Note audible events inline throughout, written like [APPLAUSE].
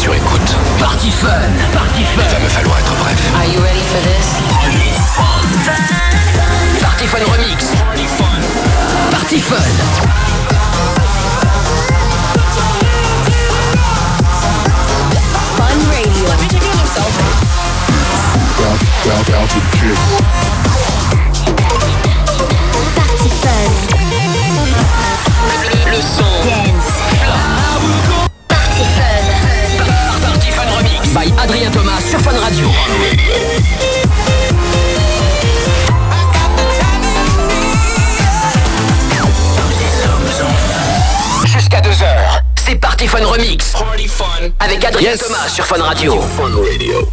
sur écoute. Party Fun, Party Fun. Il va me falloir être bref. Are you ready for this? Party Fun Remix. Party Fun. Fun Radio. Let me take a little selfie. Party Radio. Fun Remix. Avec Adrien Yes. Thomas sur Fun Radio.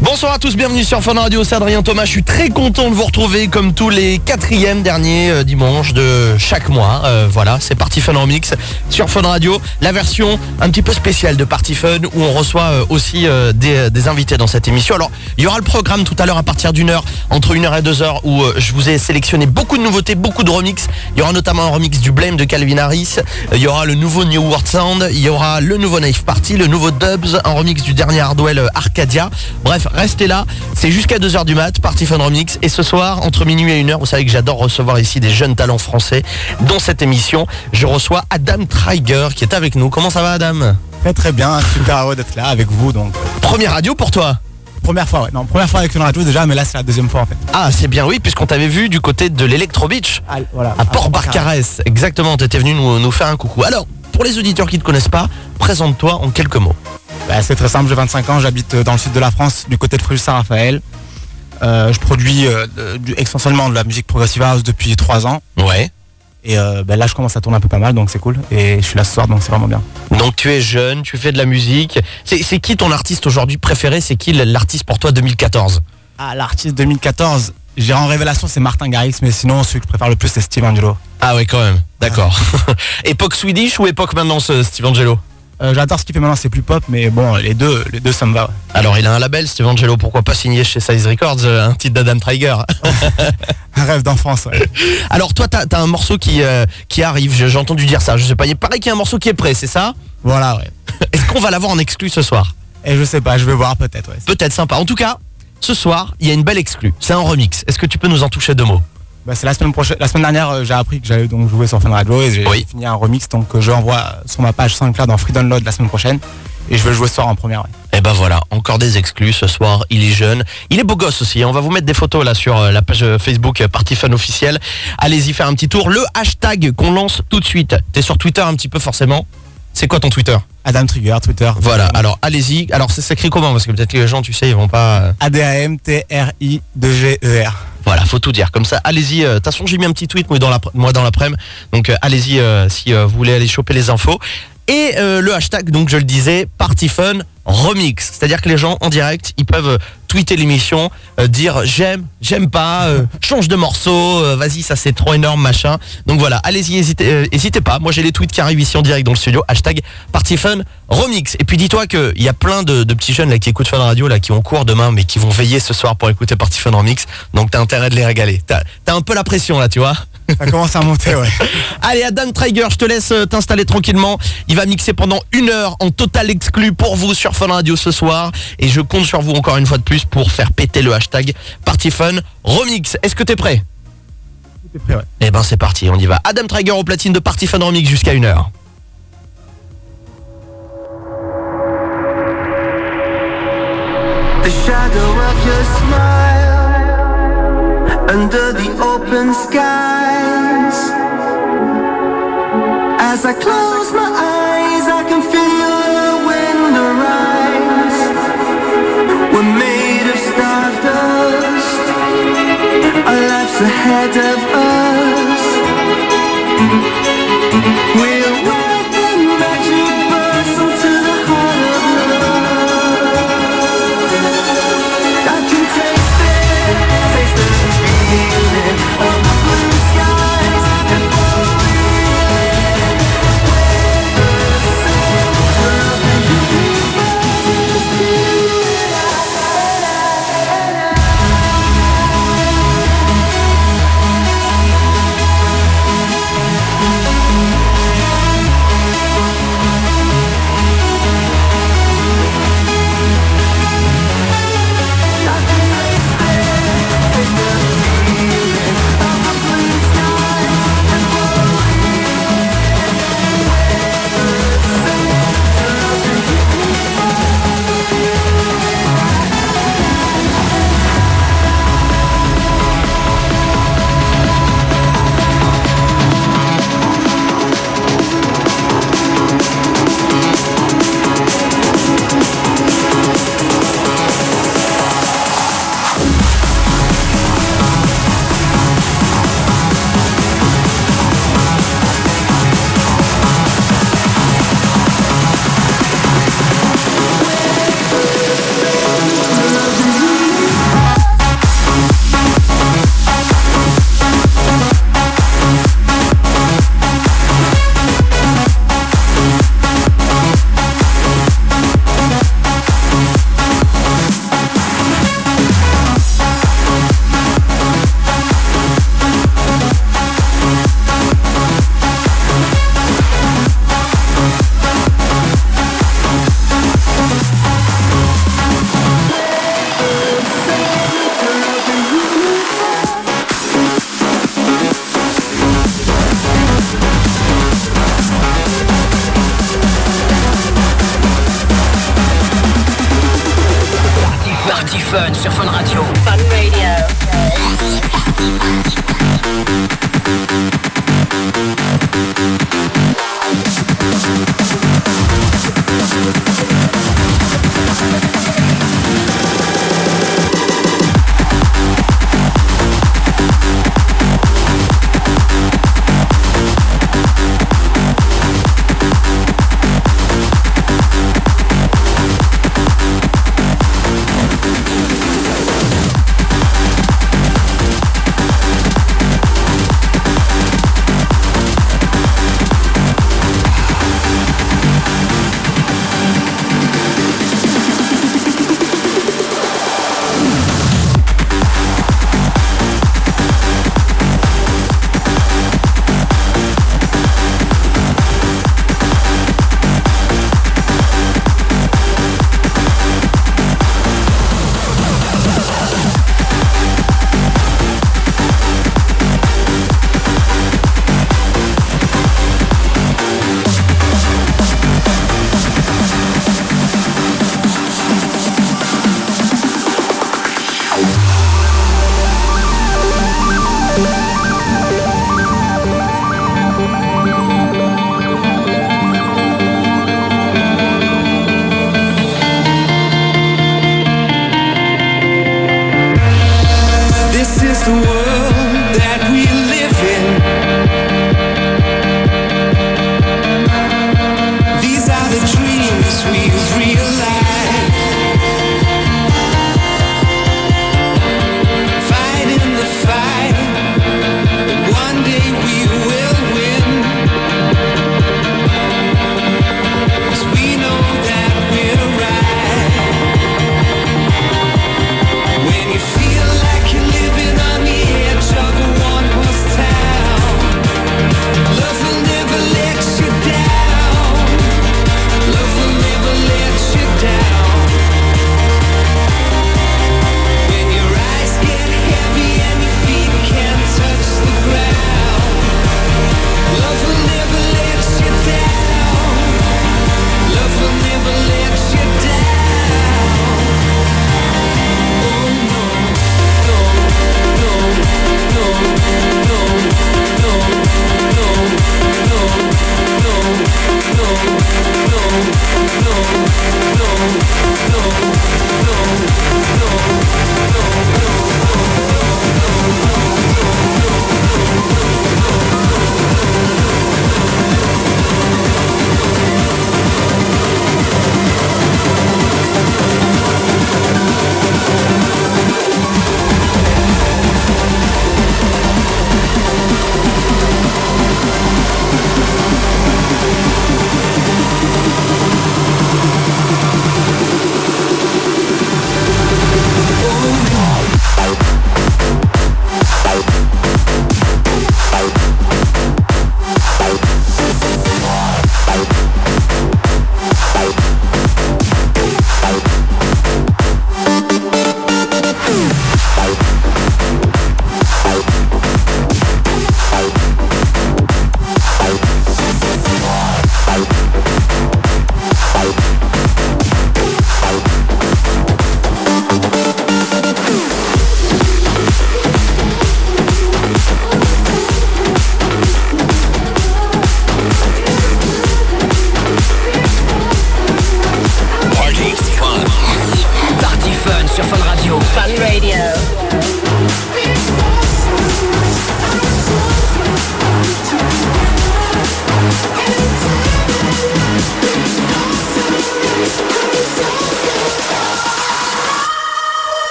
Bonsoir à tous, bienvenue sur Fun Radio, c'est Adrien Thomas. Je suis très content de vous retrouver comme tous les quatrièmes derniers euh, dimanches de chaque mois. Euh, voilà, c'est Party Fun Remix sur Fun Radio. La version un petit peu spéciale de Party Fun où on reçoit euh, aussi des, des invités dans cette émission. Alors, il y aura le programme tout à l'heure à partir d'une heure, entre une heure et deux heures, où je vous ai sélectionné beaucoup de nouveautés, beaucoup de remix. Il y aura notamment un remix du Blame de Calvin Harris. Il y aura le nouveau New World Sound. Il y aura le nouveau Knife Party, le nouveau Dubs, un remix du dernier Hardwell euh, Arcadia. Bref, restez là. C'est jusqu'à 2h du mat, Party Fun Remix. Et ce soir, entre minuit et 1h, vous savez que j'adore recevoir ici des jeunes talents français. Dans cette émission, je reçois Adam Triger qui est avec nous. Comment ça va Adam? Très très bien, super heureux d'être là avec vous donc. Première radio pour toi? Première fois, ouais. Non, première fois avec une radio déjà, mais là c'est la deuxième fois en fait. Ah, c'est bien oui, puisqu'on t'avait vu du côté de l'Electro Beach. Voilà. À Port-Barcarès, exactement, t'étais venu nous, nous faire un coucou. Alors, pour les auditeurs qui ne te connaissent pas, présente-toi en quelques mots. Bah, c'est très simple, j'ai 25 ans, j'habite euh, dans le sud de la France, du côté de Fréjus-Saint-Raphaël. Euh, je produis euh, du- essentiellement de la musique progressive house depuis 3 ans. Ouais. Et euh, bah, là je commence à tourner un peu pas mal, donc c'est cool. Et je suis là ce soir, donc c'est vraiment bien. Donc tu es jeune, tu fais de la musique. C'est c'est qui ton artiste aujourd'hui préféré? C'est qui l'artiste pour toi 2014 Ah, l'artiste 2014, j'ai en révélation, c'est Martin Garrix, mais sinon celui que je préfère le plus c'est Steve Angelo. Ah ouais quand même, d'accord. [LAUGHS] époque Swedish ou époque maintenant ce Steve Angelo Euh, J'adore ce qu'il fait maintenant, c'est plus pop, mais bon, les deux, les deux ça me va. ouais. Alors il a un label Steve Angelo, pourquoi pas signer chez Size Records euh, un titre d'Adam Triger [LAUGHS] Un rêve d'enfance, ouais. [LAUGHS] Alors toi t'as as un morceau qui, euh, qui arrive, j'ai j'ai entendu dire ça, je sais pas, il paraît qu'il y a un morceau qui est prêt, c'est ça? Voilà, ouais. Est-ce qu'on va l'avoir en exclu ce soir? Et je sais pas, je vais voir peut-être, ouais. Peut-être sympa. En tout cas, ce soir, il y a une belle exclue. C'est un remix. Est-ce que tu peux nous en toucher deux mots Bah, c'est la semaine prochaine. La semaine dernière, euh, j'ai appris que j'allais donc jouer sur Fun Radio et j'ai Oui. fini un remix. Donc, euh, je l'envoie sur ma page SoundCloud en free download la semaine prochaine. Et je vais le jouer ce soir en première. ouais. Eh ben voilà, encore des exclus ce soir. Il est jeune, il est beau gosse aussi. On va vous mettre des photos là sur euh, la page Facebook Party Fun officielle. Allez-y faire un petit tour. Le hashtag qu'on lance tout de suite. T'es sur Twitter un petit peu forcément. C'est quoi ton Twitter Adam Trigger, Twitter. Voilà. Alors allez-y. Alors c'est écrit comment Parce que peut-être que les gens, tu sais, ils vont pas. euh, A-D-A-M-T-R-I-2-G-E-R. Voilà, faut tout dire. Comme ça, allez-y. euh, De toute façon, j'ai mis un petit tweet moi dans la moi dans l'après-midi. Donc euh, allez-y euh, si euh, vous voulez aller choper les infos. Et euh, le hashtag, donc je le disais, Party Fun Remix. C'est-à-dire que les gens en direct, ils peuvent euh, tweeter l'émission, euh, dire j'aime, j'aime pas, euh, [LAUGHS] change de morceau, euh, vas-y, ça c'est trop énorme, machin. Donc voilà, allez-y, hésitez, hésitez pas. Moi j'ai les tweets qui arrivent ici en direct dans le studio. Hashtag Party Fun Remix. Et puis dis-toi qu'il y a plein de, de petits jeunes là qui écoutent Fun Radio, là qui ont cours demain, mais qui vont veiller ce soir pour écouter Party Fun Remix. Donc t'as intérêt de les régaler. T'as as un peu la pression là, tu vois. Ça commence à monter, ouais. Allez, Adam Traeger, je te laisse euh, t'installer tranquillement. Il va mixer pendant une heure en total exclu pour vous sur Fun Radio ce soir. Et je compte sur vous encore une fois de plus pour faire péter le hashtag Party Fun Remix. Est-ce que t'es prêt? T'es prêt, ouais. Eh ben c'est parti, on y va. Adam Traeger au platine de Party Fun Remix jusqu'à une heure. The shadow of your smile under the open skies. As I close my eyes, I can feel the wind arise. We're made of stardust. Our life's ahead of us. We'll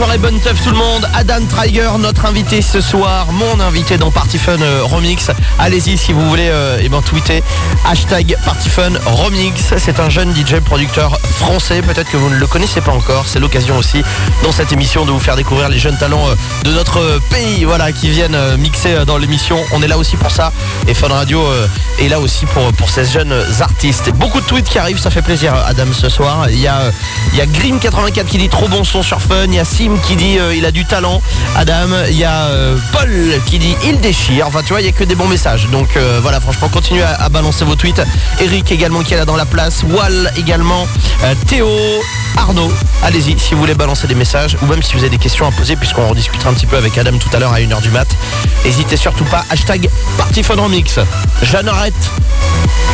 soirée, bonne teuf tout le monde. Adam Triger, notre invité ce soir, mon invité dans Party Fun euh, Remix. Allez-y si vous voulez euh, eh ben, tweeter. Hashtag Party Fun Remix. C'est un jeune DJ producteur français. Peut-être que vous ne le connaissez pas encore. C'est l'occasion aussi dans cette émission de vous faire découvrir les jeunes talents euh, de notre pays voilà, qui viennent mixer dans l'émission. On est là aussi pour ça. Et Fun Radio est là aussi pour, pour ces jeunes artistes. Beaucoup de tweets qui arrivent, ça fait plaisir Adam ce soir. Il y a, il y a Grim84 qui dit trop bon son sur Fun. Il y a Sim qui dit euh, il a du talent. Adam, il y a euh, Paul qui dit il déchire. Enfin tu vois, il y a que des bons messages. Donc euh, voilà, franchement, continuez à, balancer vos tweets. Eric également qui est là dans la place. Wall également. Théo, Arnaud. Allez-y si vous voulez balancer des messages ou même si vous avez des questions à poser puisqu'on en discutera un petit peu avec Adam tout à l'heure à 1h du mat. N'hésitez surtout pas. Hashtag Party Fun Remix. J'arrête.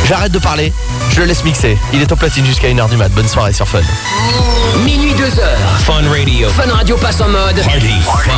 J'arrête de parler. Je le laisse mixer. Il est au platine jusqu'à 1h du mat. Bonne soirée sur Fun. Minuit 2 heures. Fun Radio. Fun Radio passe en mode Party Fun.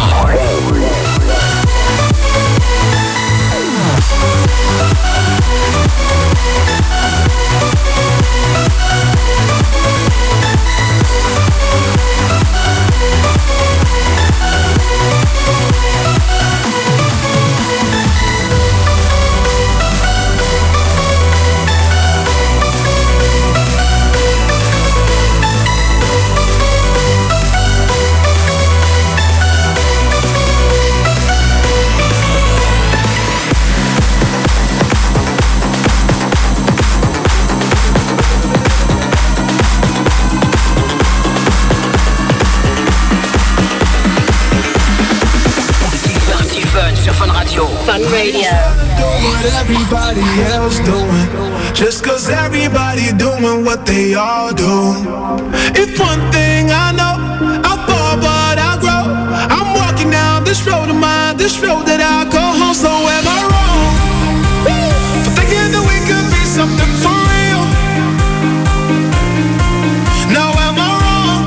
Fun Radio. Radio. what everybody else doing. Just cause everybody doing what they all do. If one thing I know I fall but I grow. I'm walking down this road of mine This road that I call home So am I wrong? For thinking that we could be something for real. Now am I wrong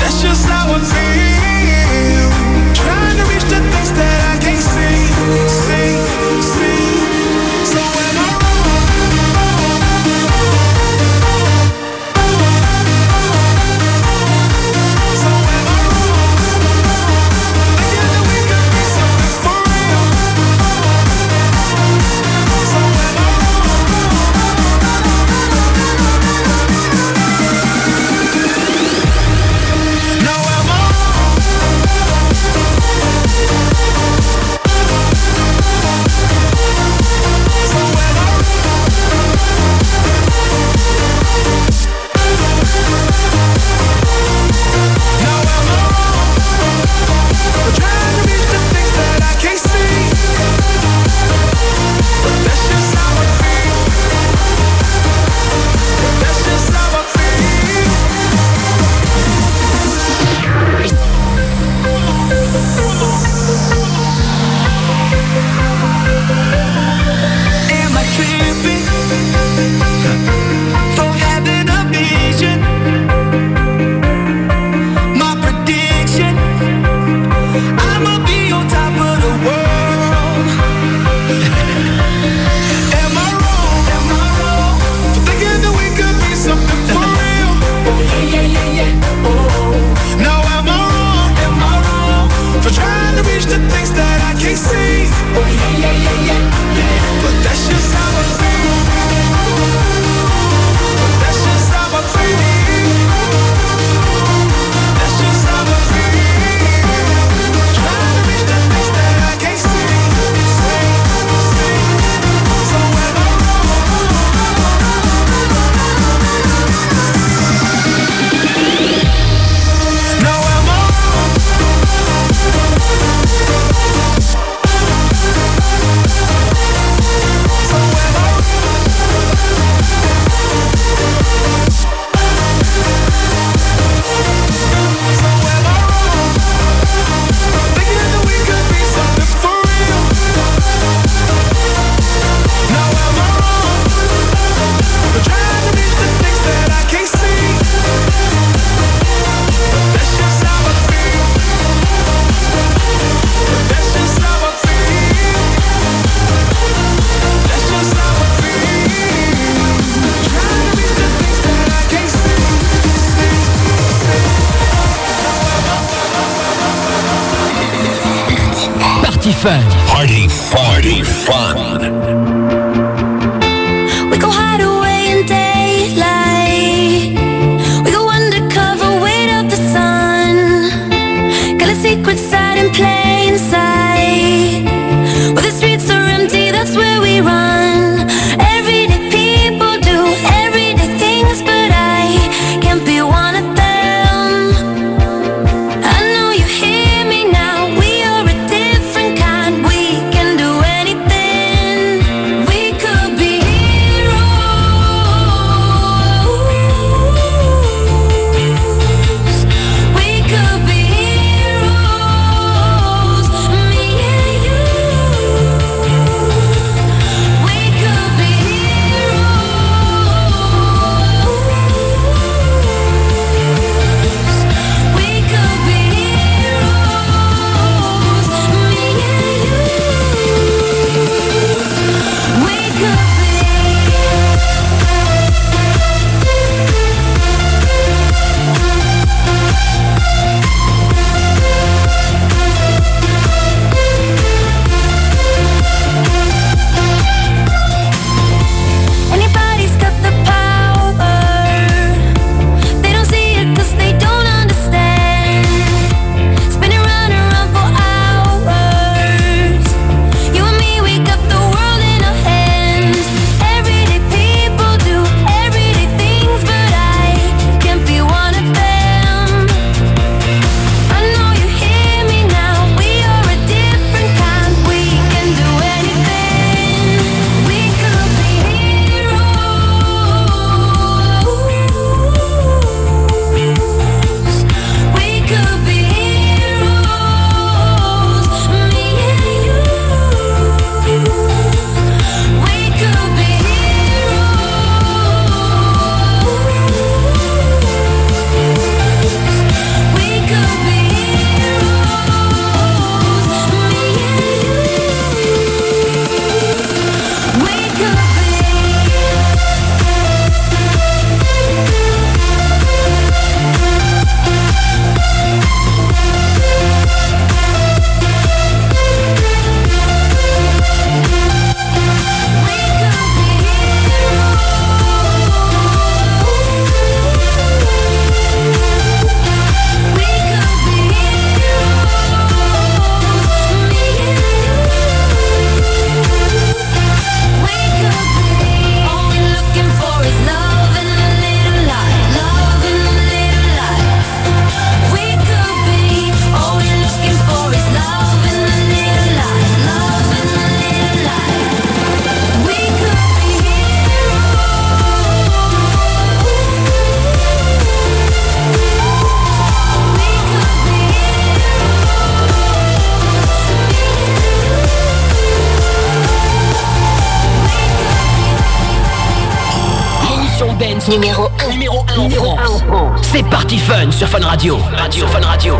That's just how I feel. Trying to reach the things that I can't see, see, see. numéro 1 en France. C'est parti Fun sur Fun Radio. Radio Fun Radio.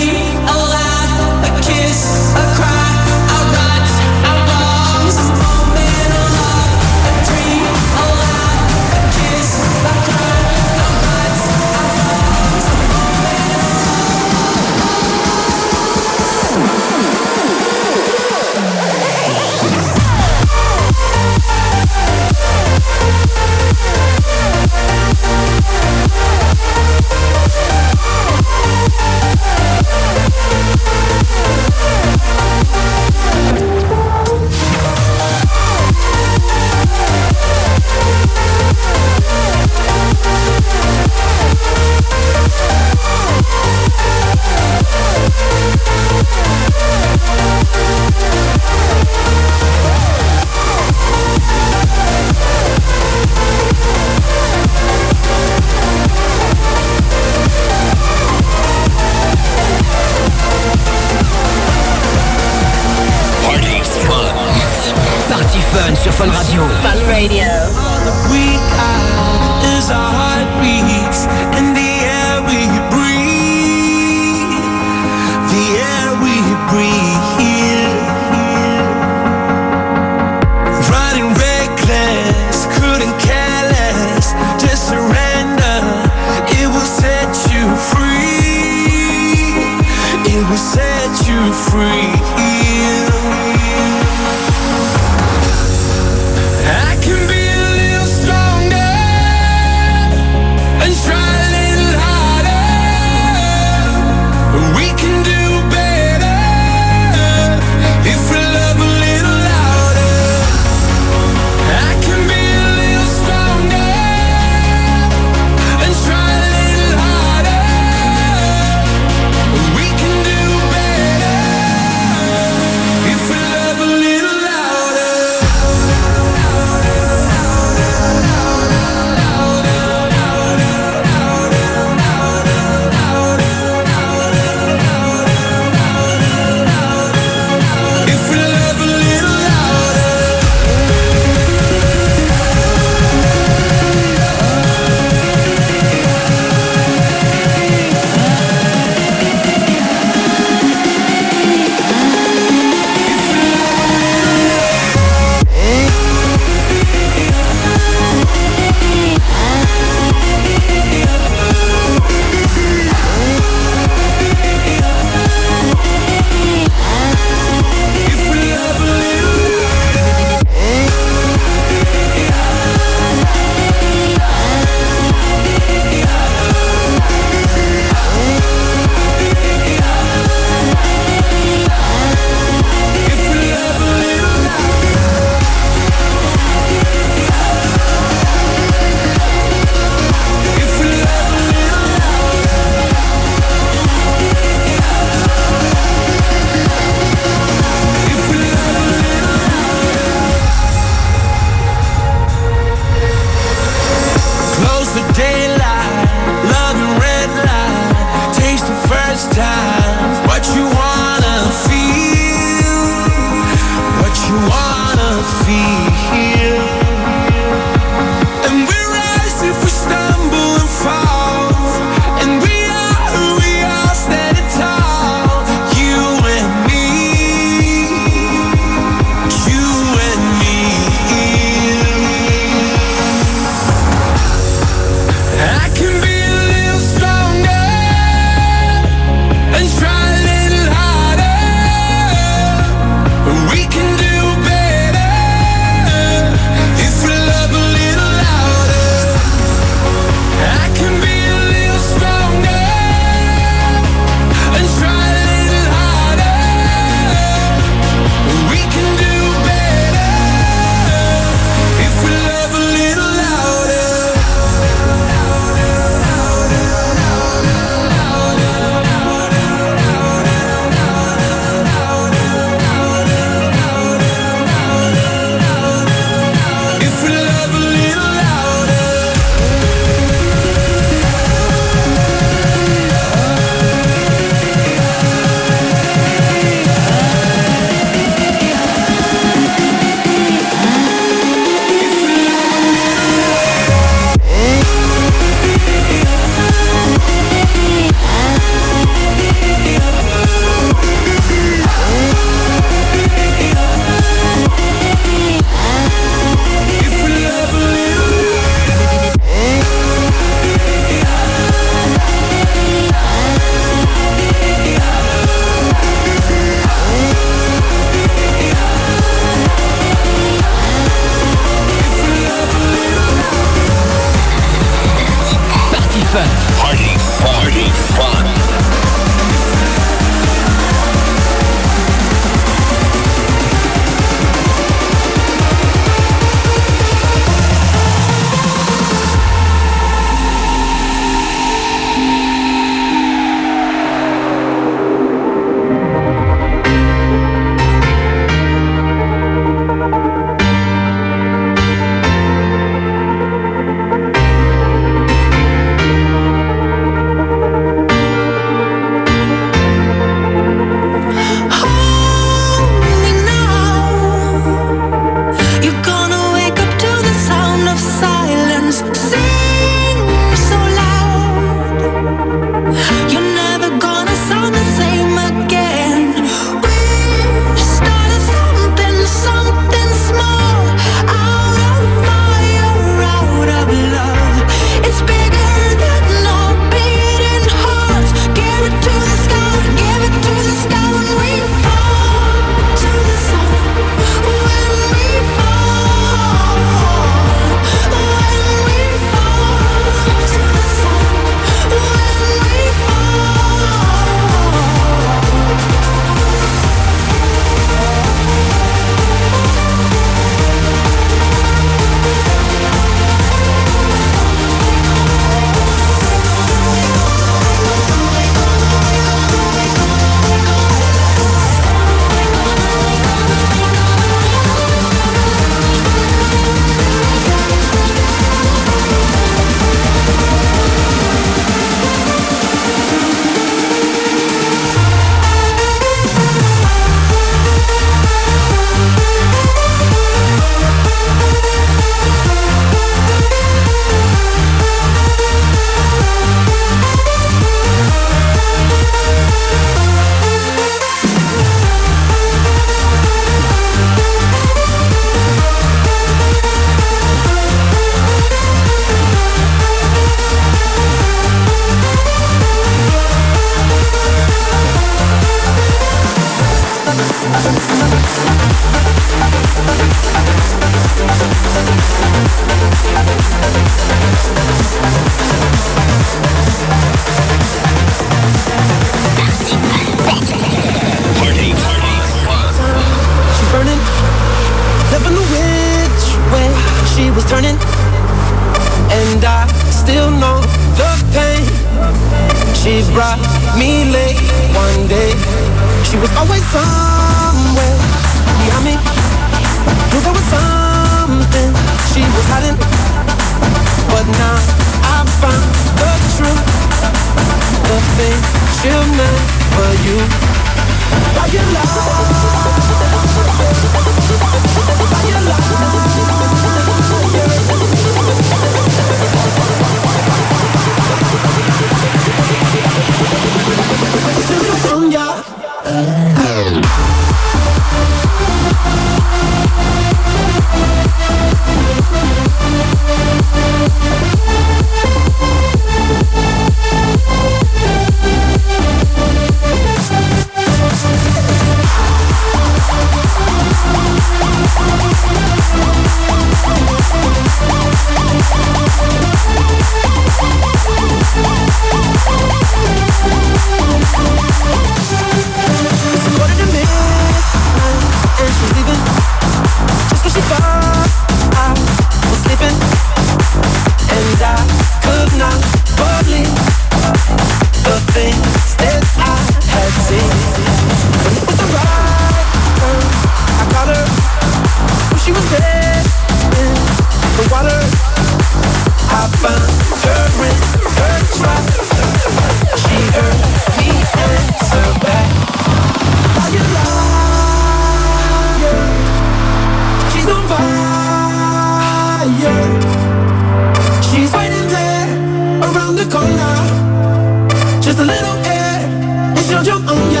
the corner Just a little air It's your jump on ya.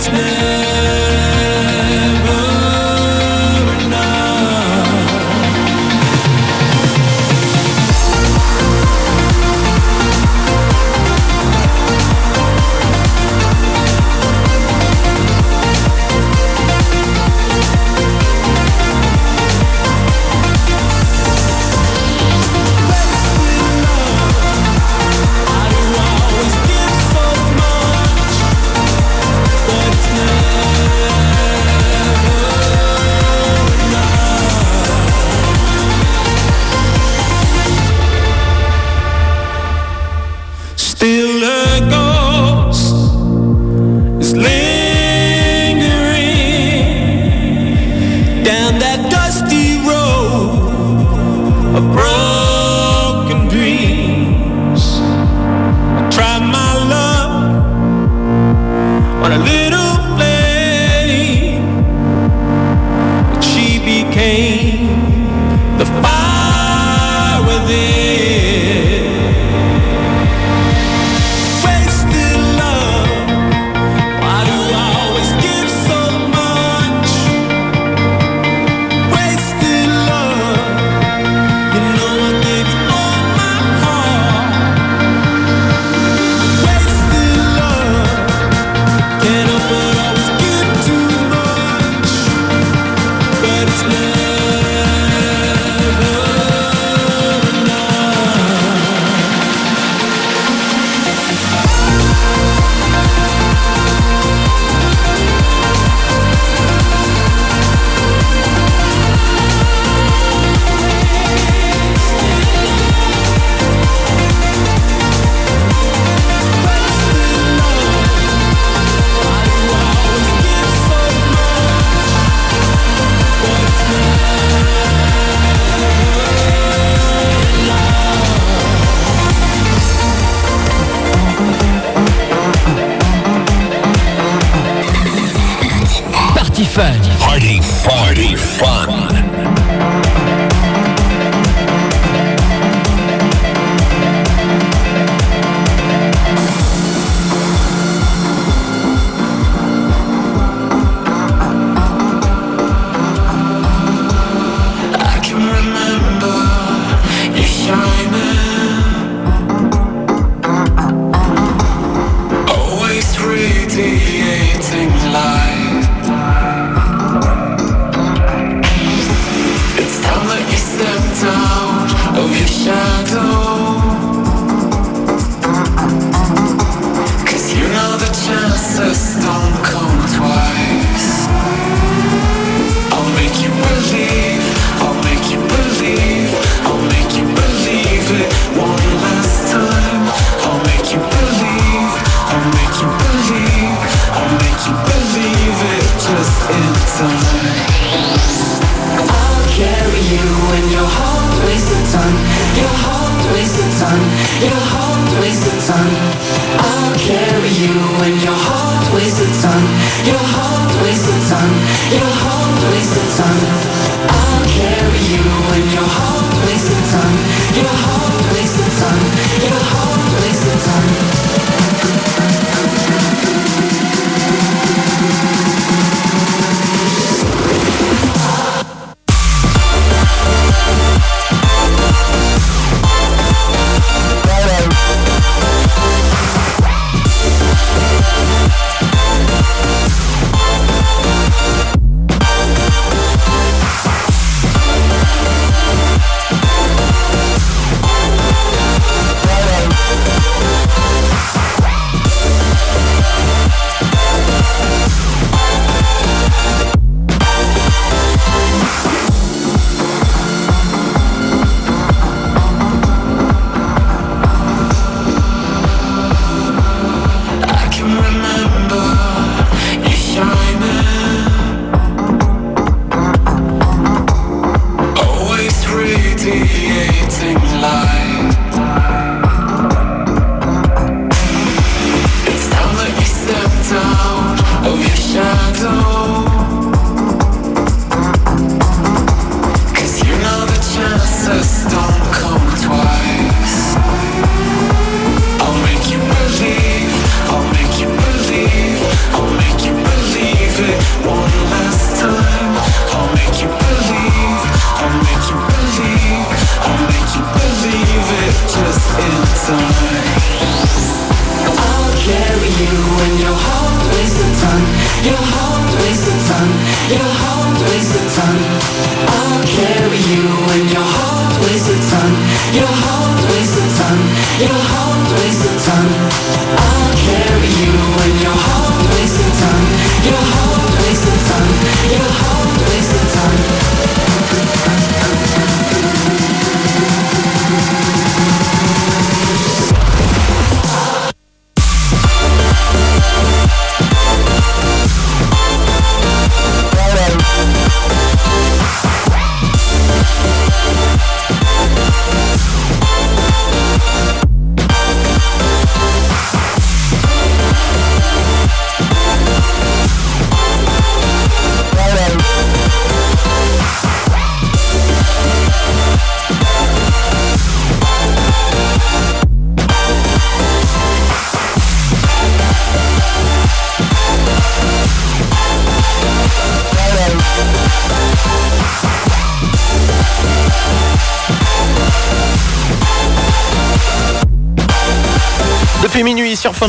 it's new.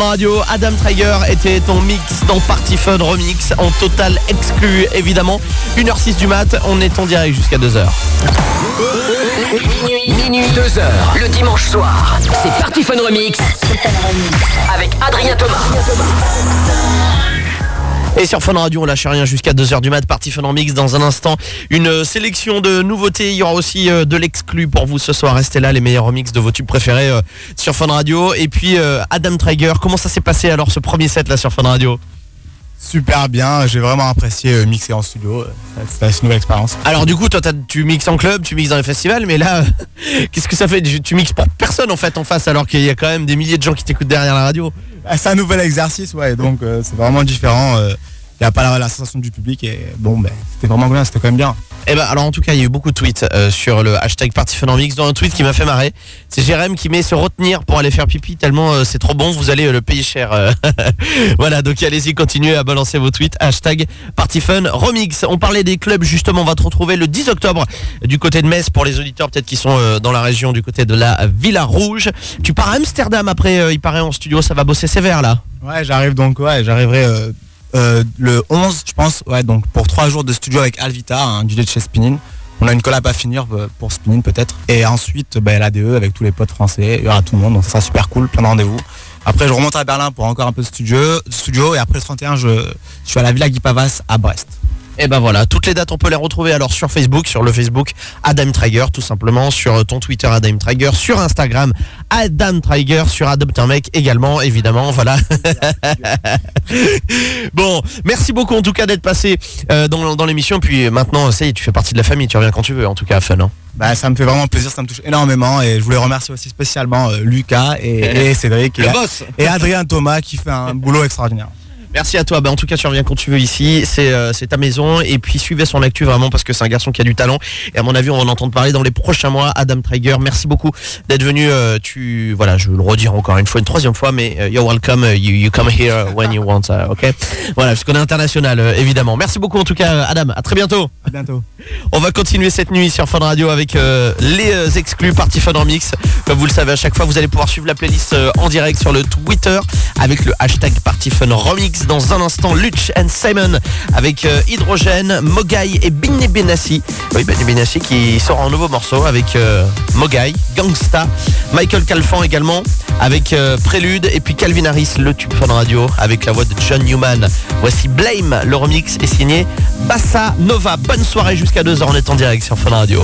Fun Radio, Adam Traeger était ton mix dans Party Fun Remix en total exclu évidemment. 1h06 du mat, on est en direct jusqu'à 2h. Minuit 2h, le dimanche soir. C'est Party Fun Remix avec Adrien Thomas. Et sur Fun Radio, on lâche rien jusqu'à 2h du mat, Party Fun Remix dans un instant. Une sélection de nouveautés, il y aura aussi euh, de l'exclu pour vous ce soir. Restez là, les meilleurs remix de vos tubes préférés euh, sur Fun Radio. Et puis euh, Adam Traeger, comment ça s'est passé alors ce premier set là sur Fun Radio? Super bien, j'ai vraiment apprécié euh, mixer en studio. euh, C'était une nouvelle expérience. Alors du coup, toi, tu mixes en club, tu mixes dans les festivals, mais là, [LAUGHS] qu'est-ce que ça fait? Tu mixes pour personne en fait en face, alors qu'il y a quand même des milliers de gens qui t'écoutent derrière la radio. Ah, C'est un nouvel exercice, ouais, donc euh, c'est vraiment différent. il n'y a pas la, la sensation du public et bon, ben, c'était vraiment bien, c'était quand même bien. Eh ben alors en tout cas il y a eu beaucoup de tweets euh, sur le hashtag Party Fun en Mix dont un tweet qui m'a fait marrer. C'est Jérém qui met se retenir pour aller faire pipi tellement euh, c'est trop bon, vous allez euh, le payer cher. [LAUGHS] voilà donc allez-y continuez à balancer vos tweets. Hashtag Party Fun Remix. On parlait des clubs justement, on va te retrouver le 10 octobre du côté de Metz pour les auditeurs peut-être qui sont dans la région du côté de la Villa Rouge. Tu pars à Amsterdam après il paraît en studio, ça va bosser sévère là. Ouais, j'arrive donc, ouais, j'arriverai euh, le 11, je pense, ouais, donc pour trois jours de studio avec Alvita, un DJ de chez Spinning. On a une collab à finir euh, pour Spinning peut-être. Et ensuite, ben, l'ADE avec tous les potes français, il y aura tout le monde, donc ça sera super cool, plein de rendez-vous. Après, je remonte à Berlin pour encore un peu de studio, et après le 31, je, suis à la Villa Guy Pavas à Brest. Et ben voilà, toutes les dates on peut les retrouver alors sur Facebook, sur le Facebook Adam Traeger tout simplement, sur ton Twitter Adam Traeger, sur Instagram Adam Traeger, sur Adopt un mec également évidemment, voilà. [LAUGHS] bon, merci beaucoup en tout cas d'être passé euh, dans, dans l'émission puis maintenant ça y est, tu fais partie de la famille, tu reviens quand tu veux en tout cas fun. hein. Bah, ça me fait vraiment plaisir, ça me touche énormément et je voulais remercier aussi spécialement euh, Lucas et, [LAUGHS] et Cédric et, et Adrien Thomas qui fait un boulot extraordinaire. Merci à toi. Ben, en tout cas, tu reviens quand tu veux ici. C'est euh, c'est ta maison. Et puis, suivez son actu vraiment parce que c'est un garçon qui a du talent. Et à mon avis, on va en entendre parler dans les prochains mois. Adam Traeger, merci beaucoup d'être venu. euh, tu, voilà, je vais le redire encore une fois, une troisième fois, mais euh, you're welcome. euh, You, you come here when you want. euh, ok? Voilà, parce qu'on est international, euh, évidemment. Merci beaucoup en tout cas, Adam. À très bientôt. À bientôt. On va continuer cette nuit sur Fun Radio avec les exclus Party Fun en mix. Comme vous le savez, à chaque fois, vous allez pouvoir suivre la playlist en direct sur le Twitter avec le hashtag Party Fun Remix. Dans un instant, Luch and Simon avec euh, Hydrogène, Mogai et Binny Benassi. Oui, Binny Benassi qui sort un nouveau morceau avec euh, Mogai, Gangsta, Michael Calfan également avec euh, Prélude et puis Calvin Harris, le tube Fun Radio avec la voix de John Newman. Voici Blame, le remix est signé Bassa Nova. Bonne soirée jusqu'à 2h, on est en direct sur Fun Radio.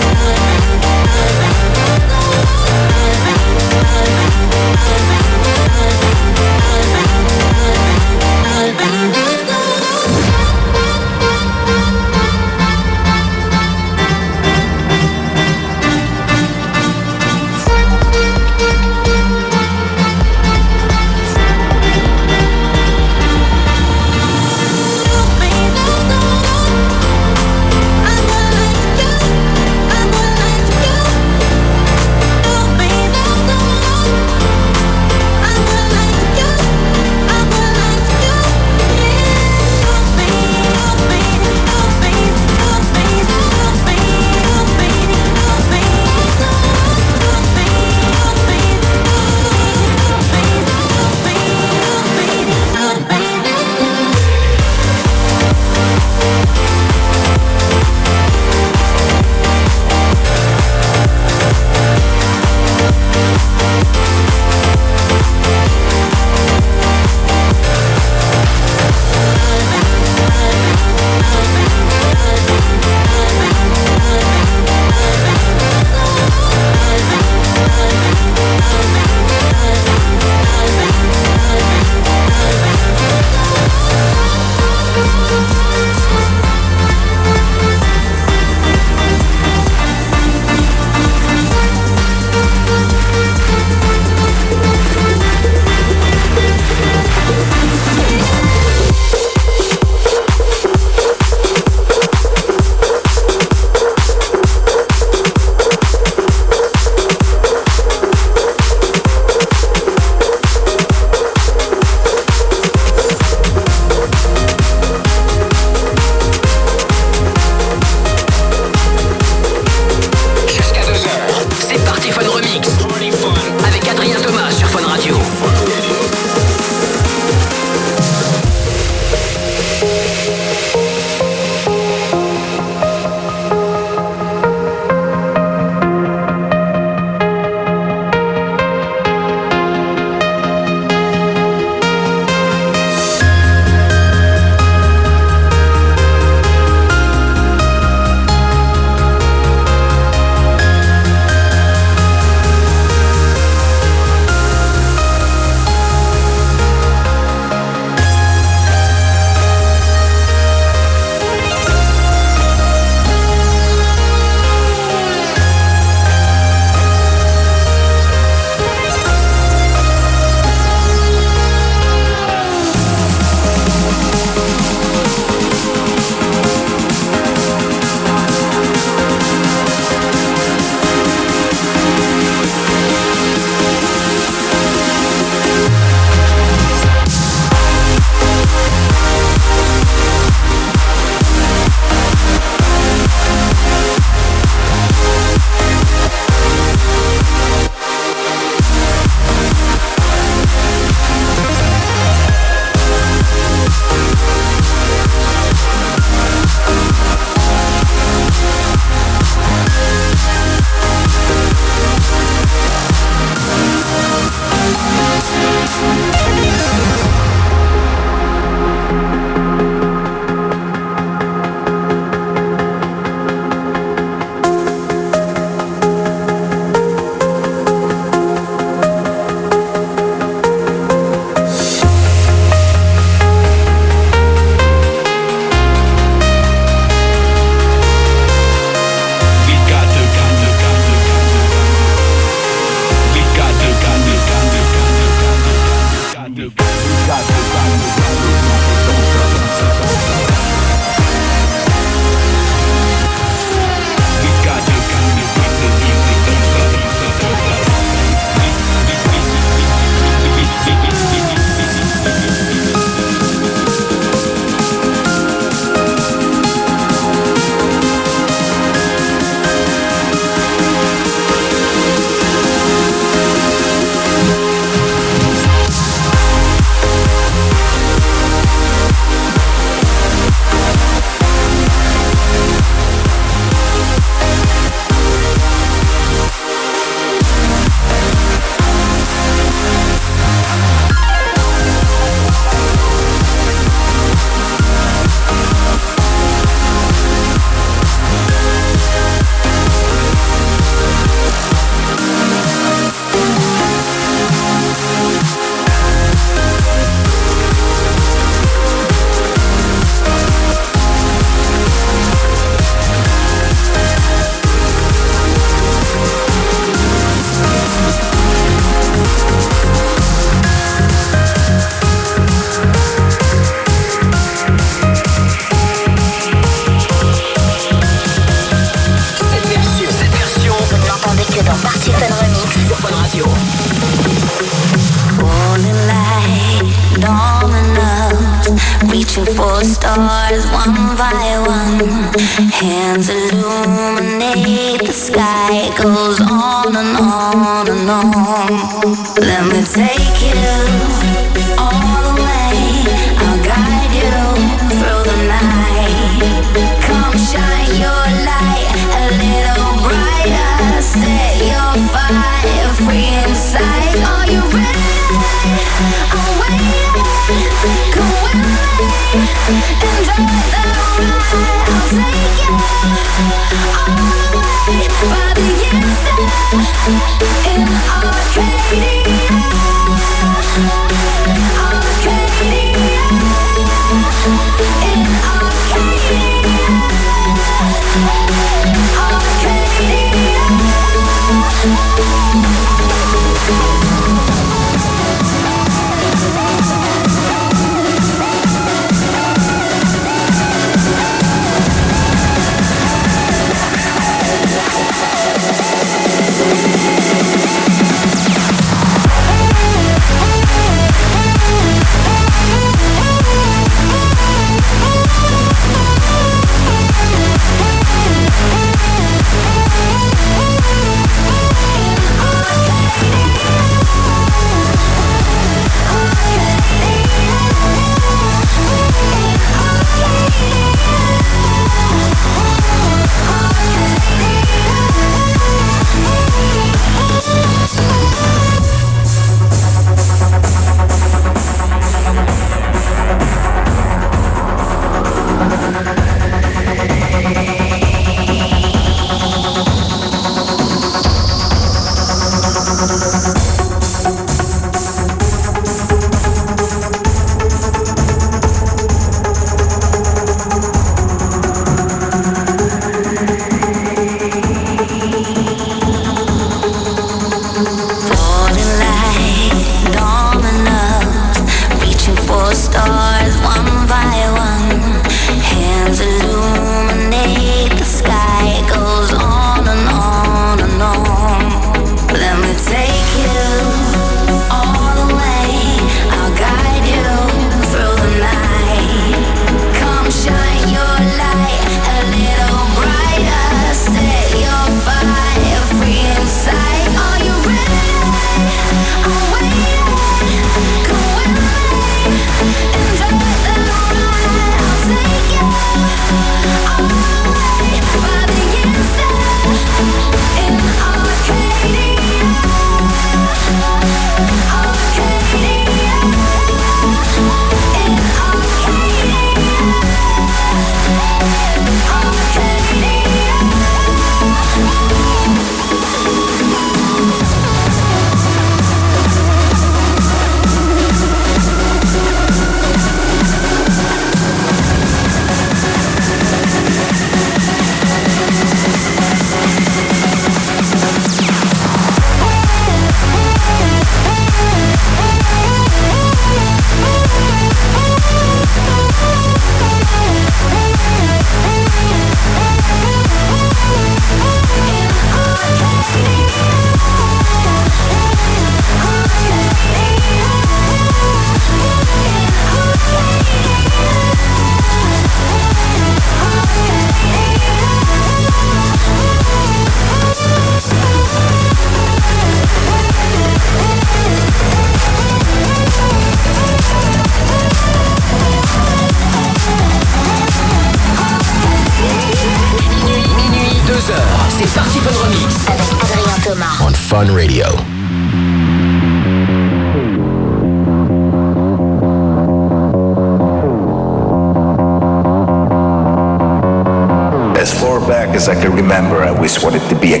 Always wanted to be a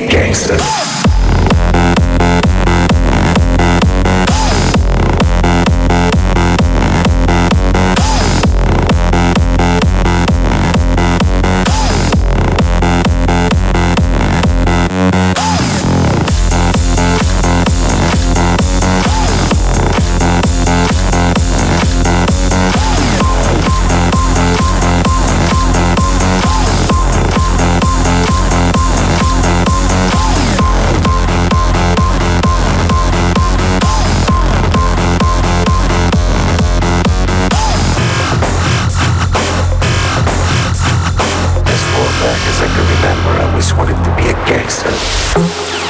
always wanted to be a gangster.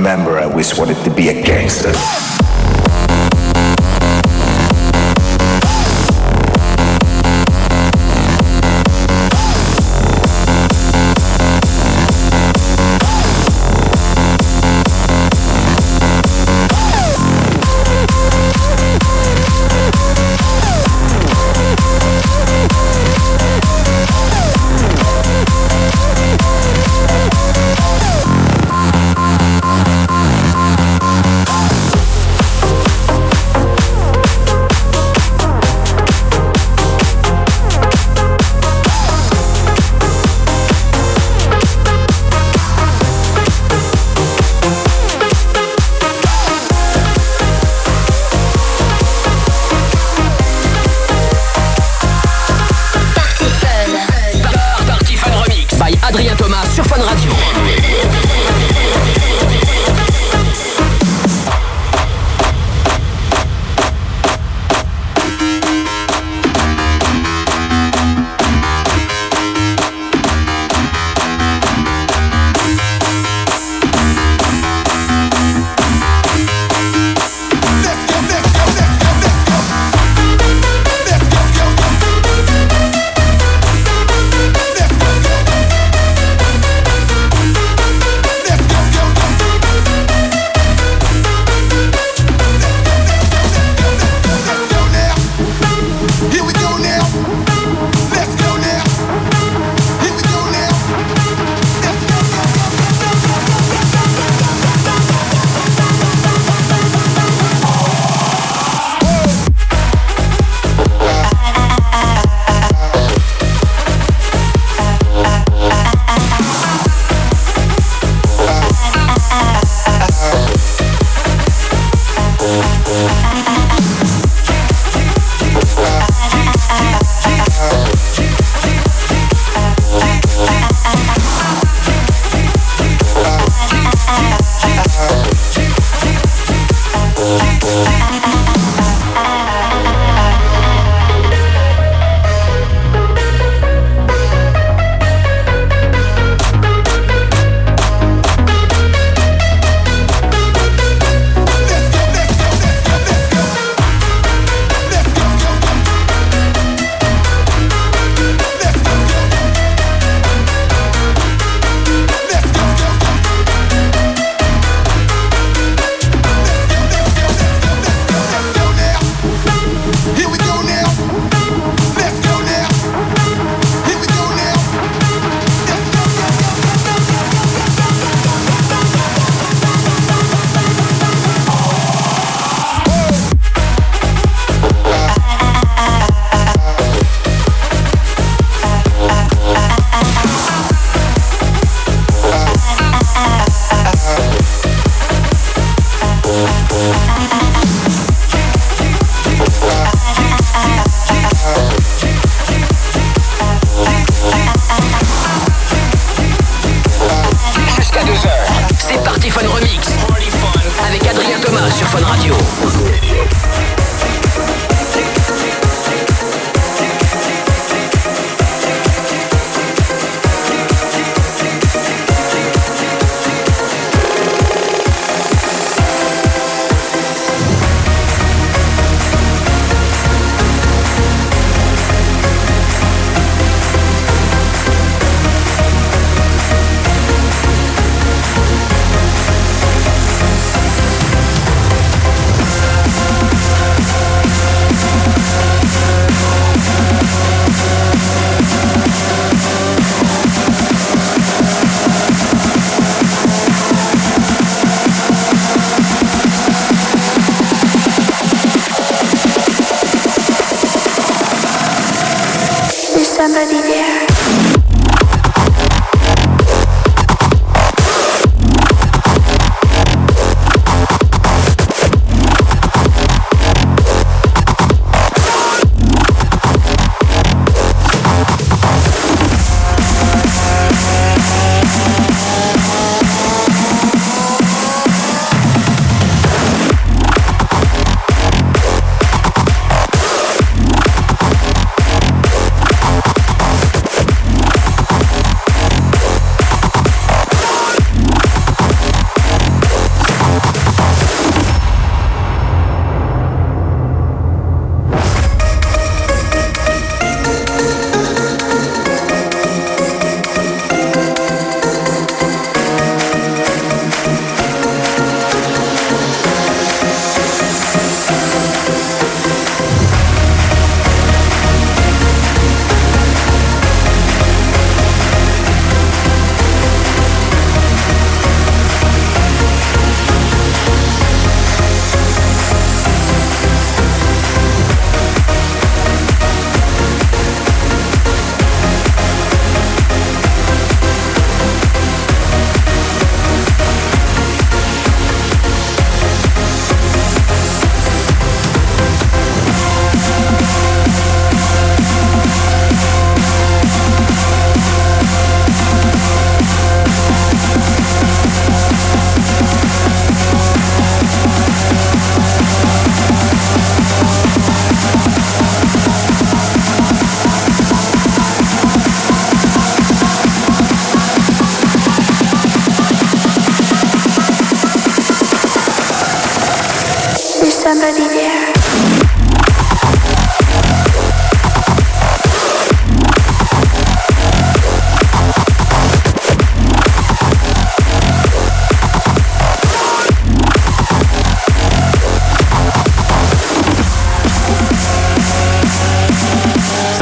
Remember, I always wanted to be a gangster.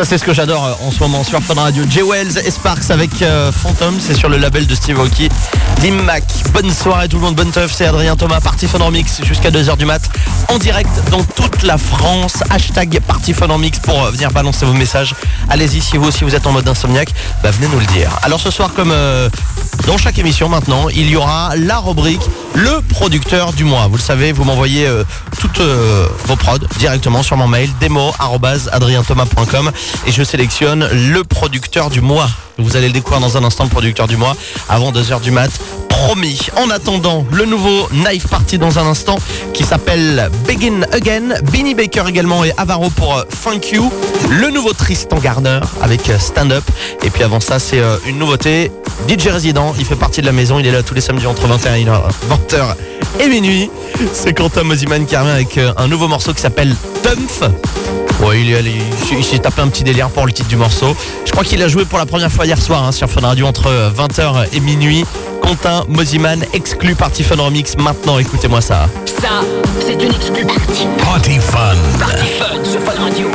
C'est ce que j'adore euh, en ce moment sur Fun Radio. J Wells et Sparks avec euh, Phantom, c'est sur le label de Steve Aoki. Dim Mac, bonne soirée tout le monde, bonne teuf, c'est Adrien Thomas, Party Fun en Mix jusqu'à 2h du mat, en direct dans toute la France. Hashtag Party Fun en Mix pour euh, venir balancer vos messages. Allez-y si vous aussi vous êtes en mode insomniaque, bah venez nous le dire. Alors ce soir comme dans chaque émission maintenant, il y aura la rubrique le producteur du mois. Vous le savez, vous m'envoyez toutes vos prods directement sur mon mail demo@adrienthomas.com et je sélectionne le producteur du mois. Vous allez le découvrir dans un instant, le producteur du mois, avant 2h du mat. Promis. En attendant, le nouveau Knife Party dans un instant qui s'appelle Begin Again. Benny Baker également et Avaro pour euh, Thank You. Le nouveau Tristan Garner avec euh, Stand Up. Et puis avant ça, c'est euh, une nouveauté. DJ Résident, il fait partie de la maison. Il est là tous les samedis entre 21 et 20h et minuit. C'est Quentin Mosiman qui revient avec un nouveau morceau qui s'appelle Tumph. Ouais, il, est allé- il s'est tapé un petit délire pour le titre du morceau. Je crois qu'il a joué pour la première fois hier soir hein, sur Fun Radio entre euh, 20h et minuit. Quentin Mosiman exclu Party Fun Remix. Maintenant, écoutez-moi ça. Ça, c'est une exclu party. Party Fun. Party Fun sur Fun Radio.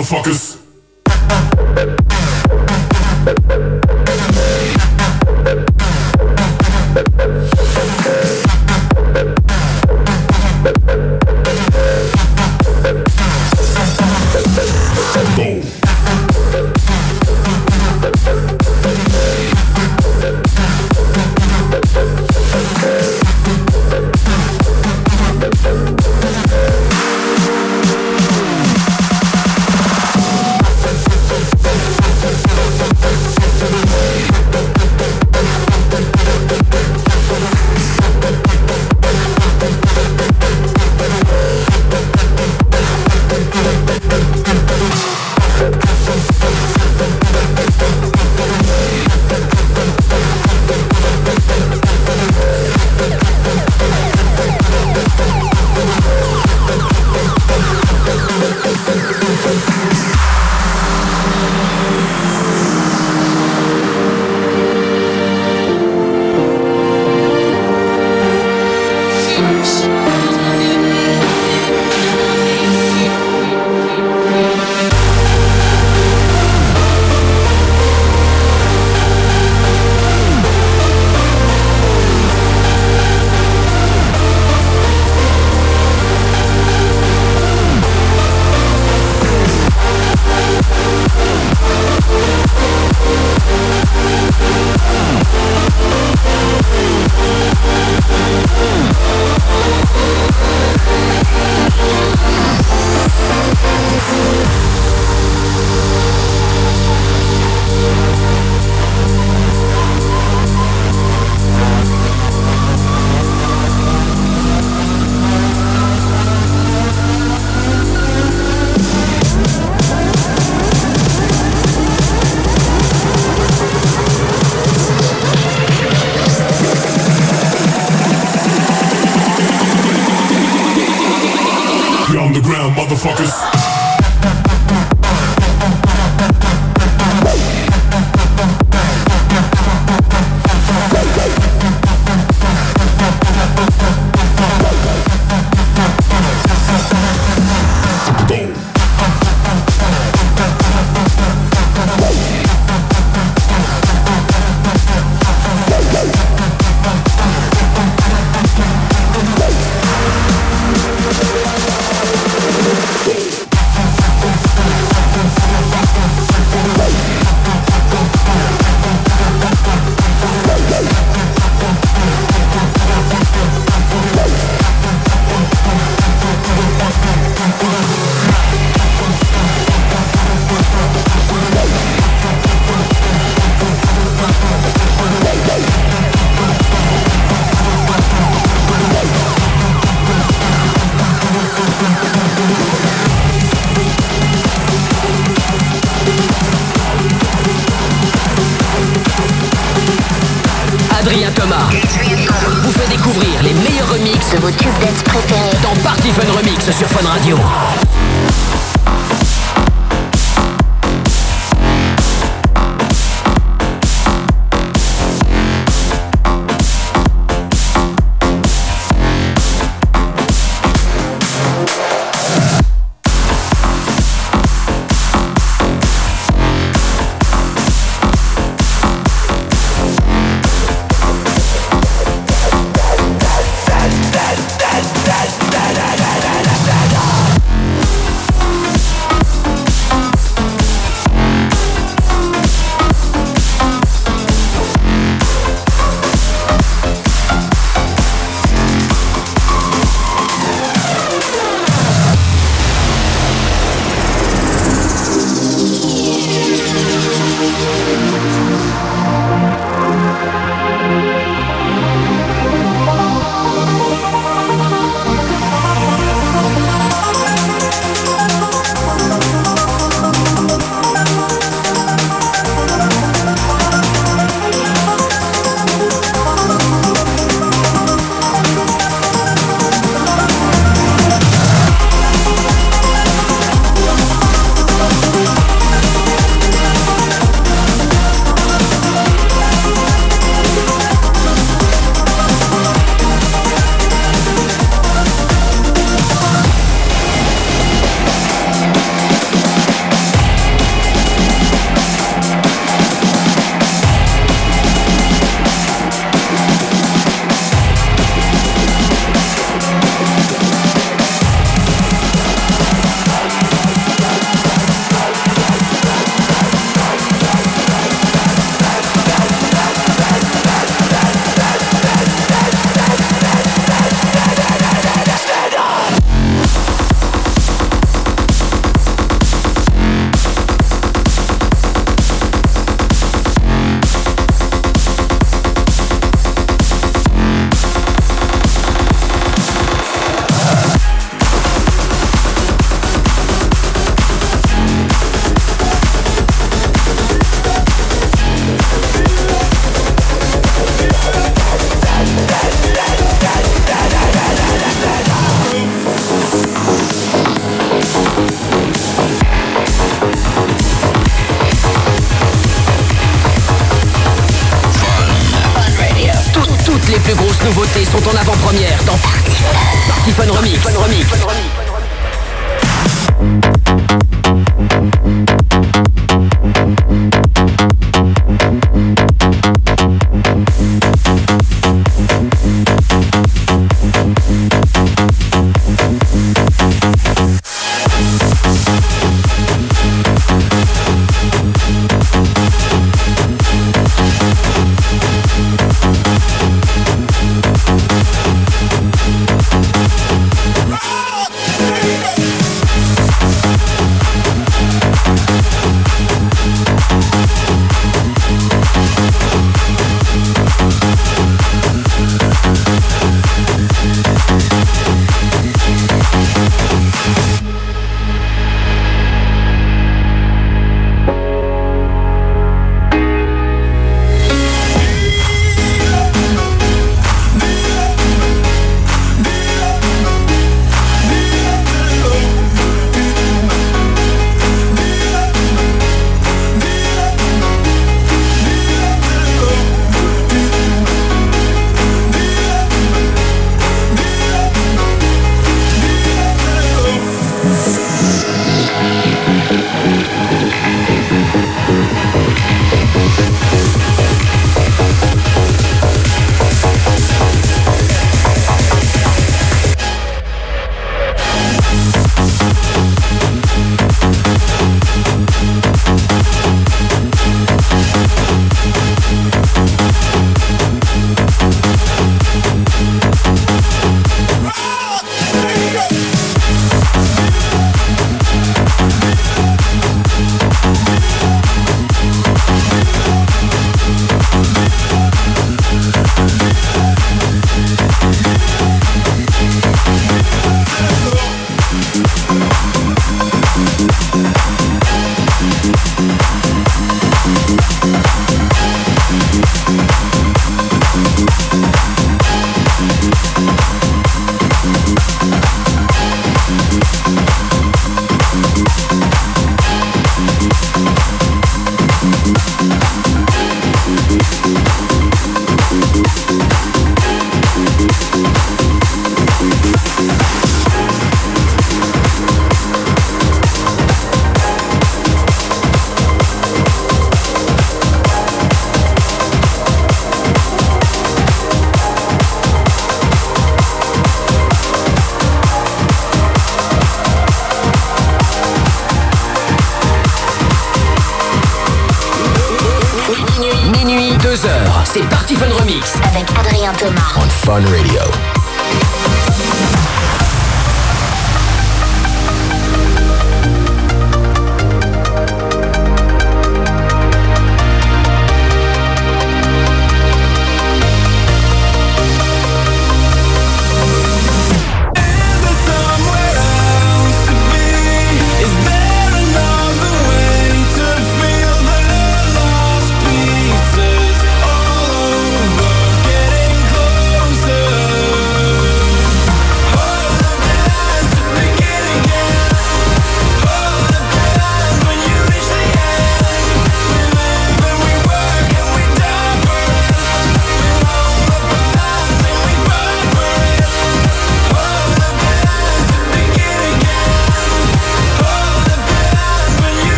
Motherfuckers.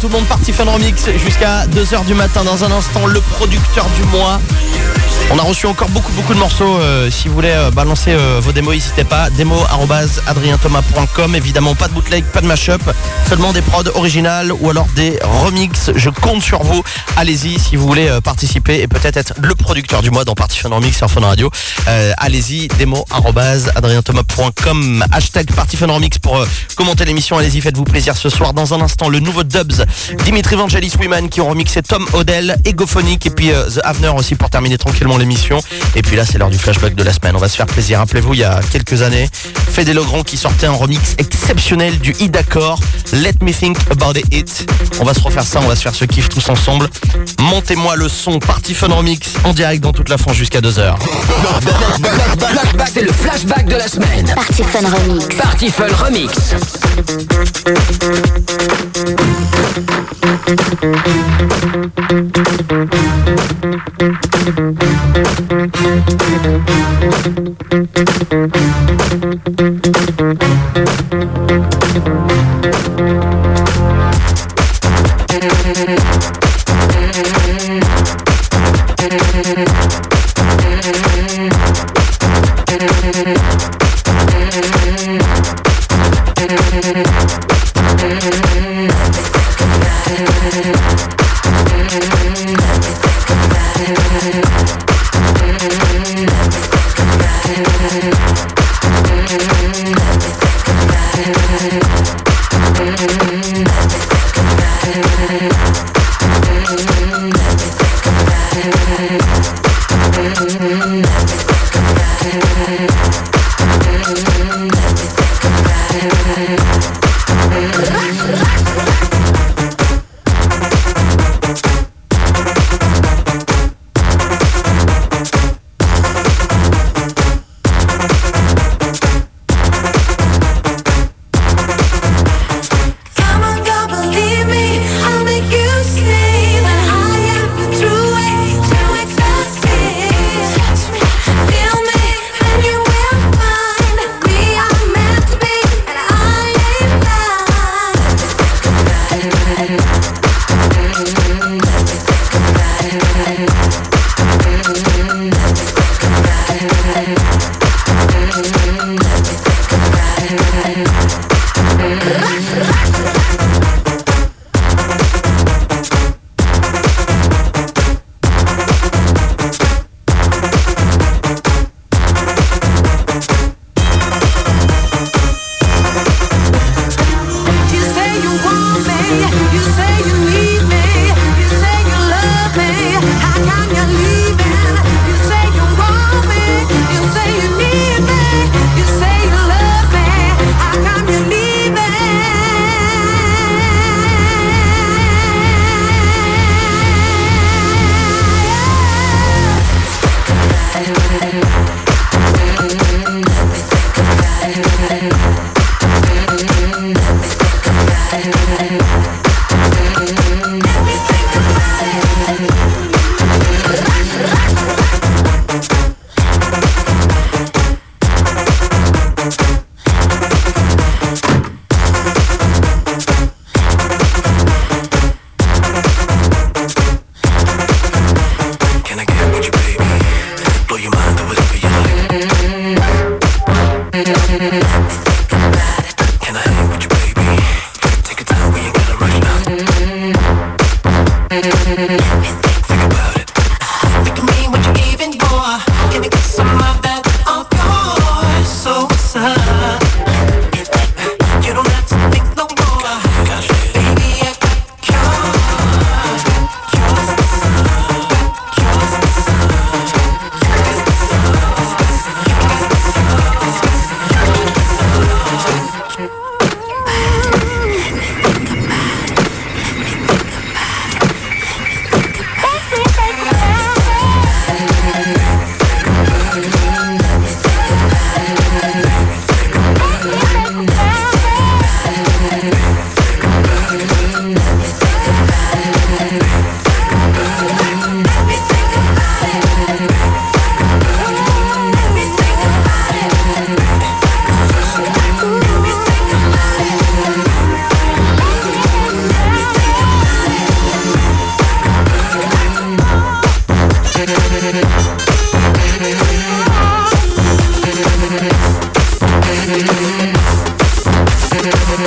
Tout le monde, parti Fun Remix jusqu'à 2h du matin. Dans un instant, le producteur du mois. On a reçu encore beaucoup beaucoup de morceaux. euh, si vous voulez euh, balancer euh, vos démos, n'hésitez pas. Démo@adrienthomas.com. Évidemment, pas de bootleg, pas de mashup, seulement des prods originales ou alors des remixes. Je compte sur vous. Allez-y si vous voulez participer et peut-être être le producteur du mois dans Party Fun Remix sur Fun Radio. Allez-y, démo@adrienthomas.com. Hashtag Party Fun Remix pour Commentez l'émission, allez-y, faites-vous plaisir ce soir. Dans un instant, le nouveau Dubs, Dimitri Vangelis Wiman qui ont remixé Tom Odell, Egophonic et puis euh, The Avener aussi pour terminer tranquillement l'émission. Et puis là, c'est l'heure du flashback de la semaine. On va se faire plaisir. Rappelez-vous, il y a quelques années, Fede Logron qui sortait un remix exceptionnel du I d'accord Let Me Think About It On va se refaire ça, on va se faire ce kiff tous ensemble. Montez-moi le son, party fun remix, en direct dans toute la France jusqu'à 2h. C'est le flashback de la semaine. Party fun remix. Party fun remix.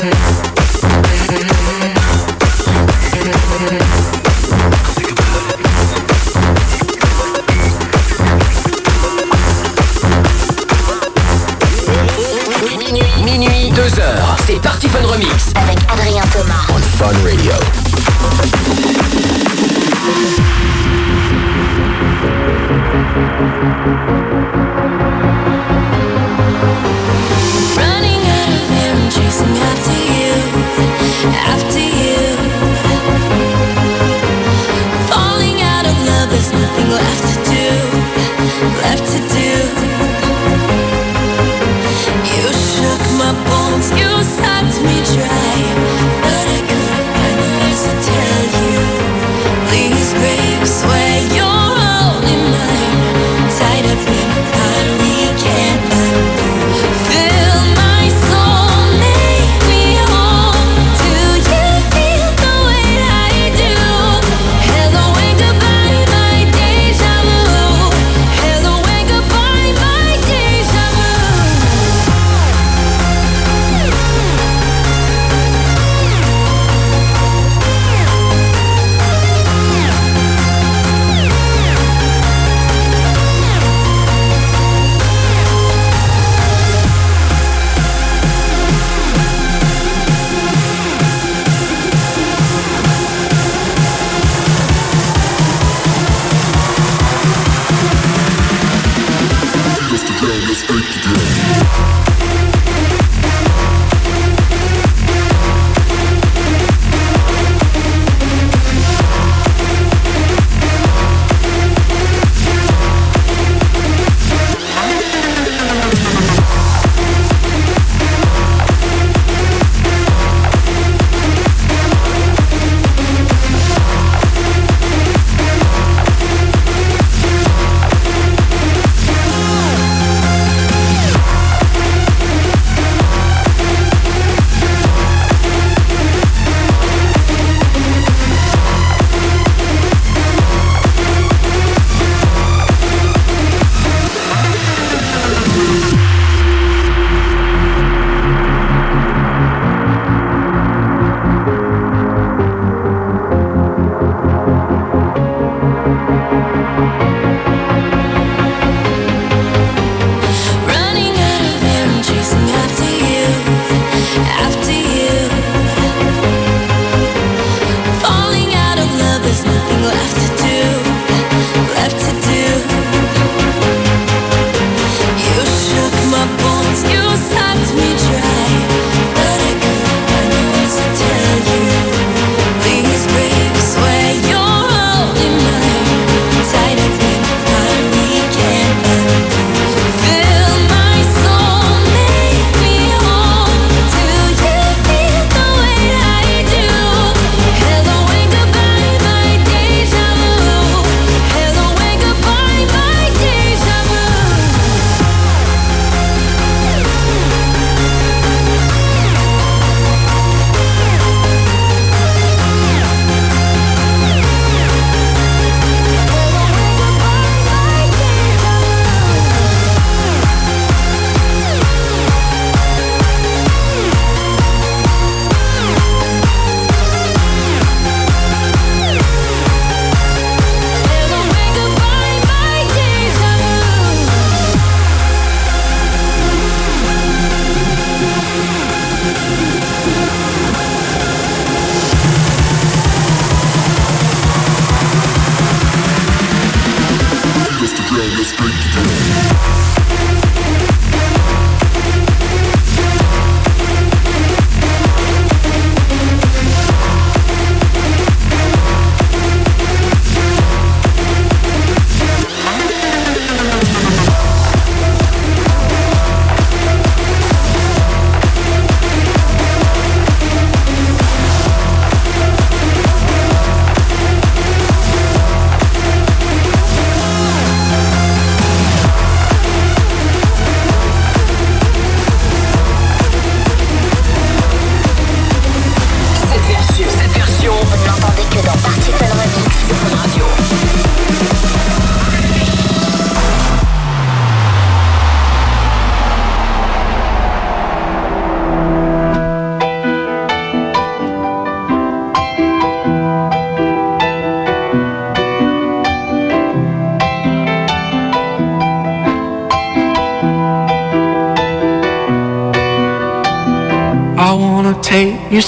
Thank you.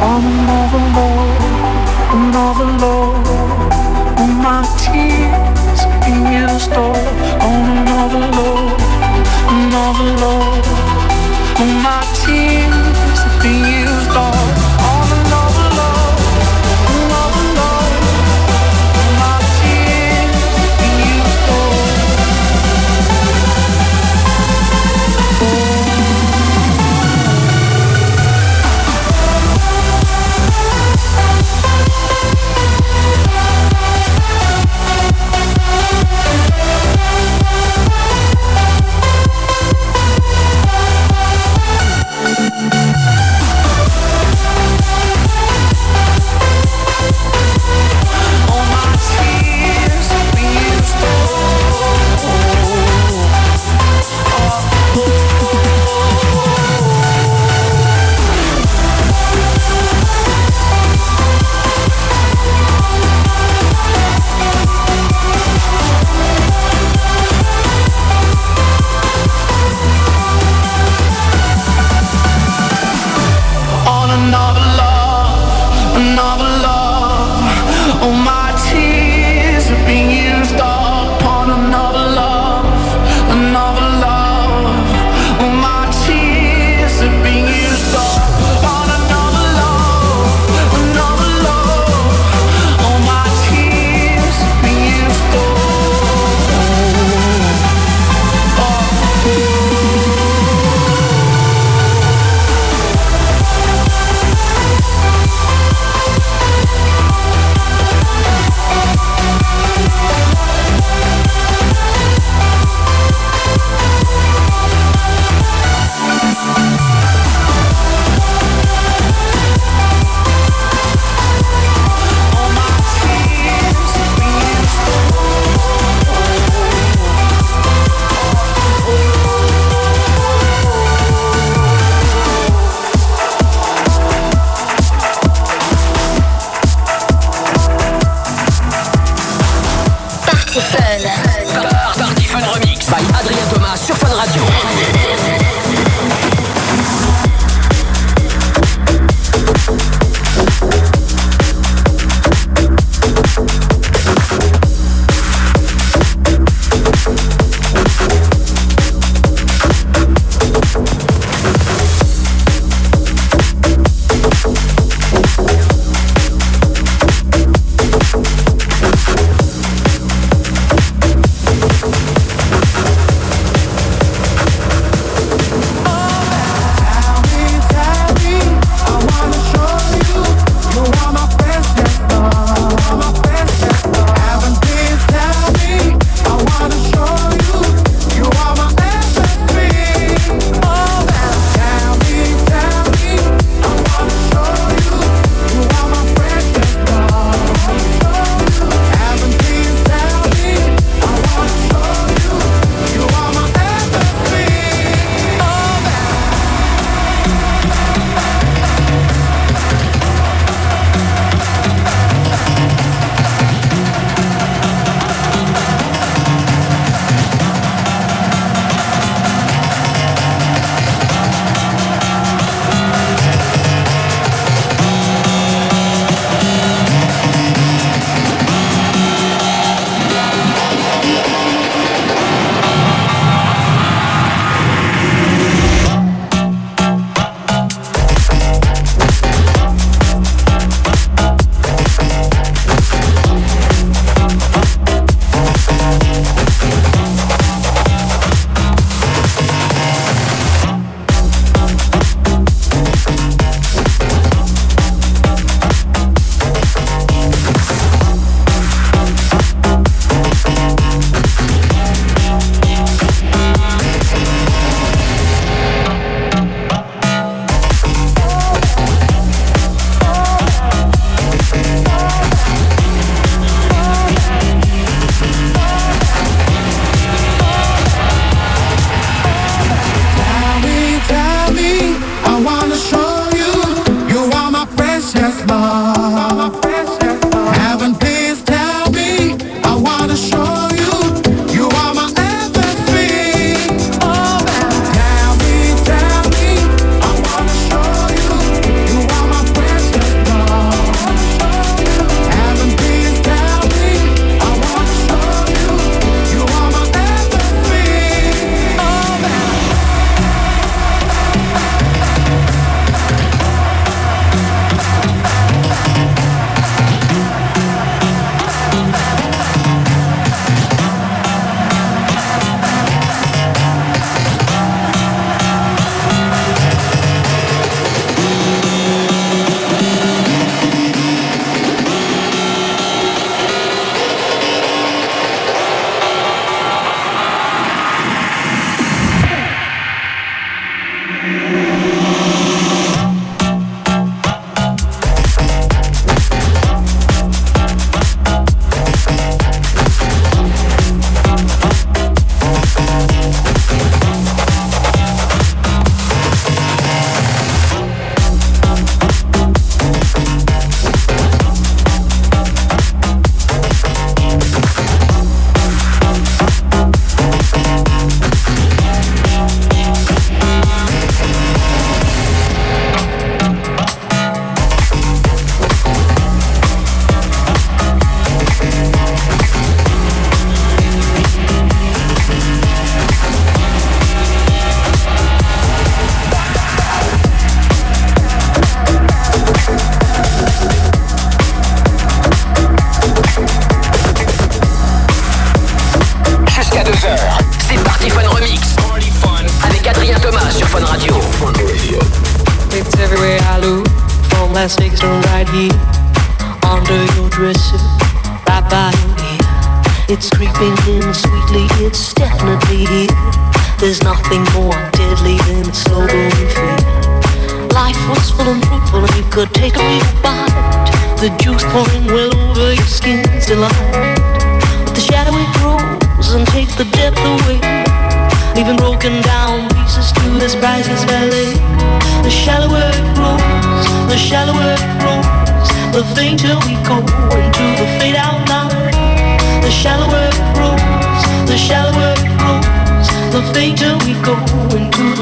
on another load, another load. All my tears being stored on another another. All my tears being stored.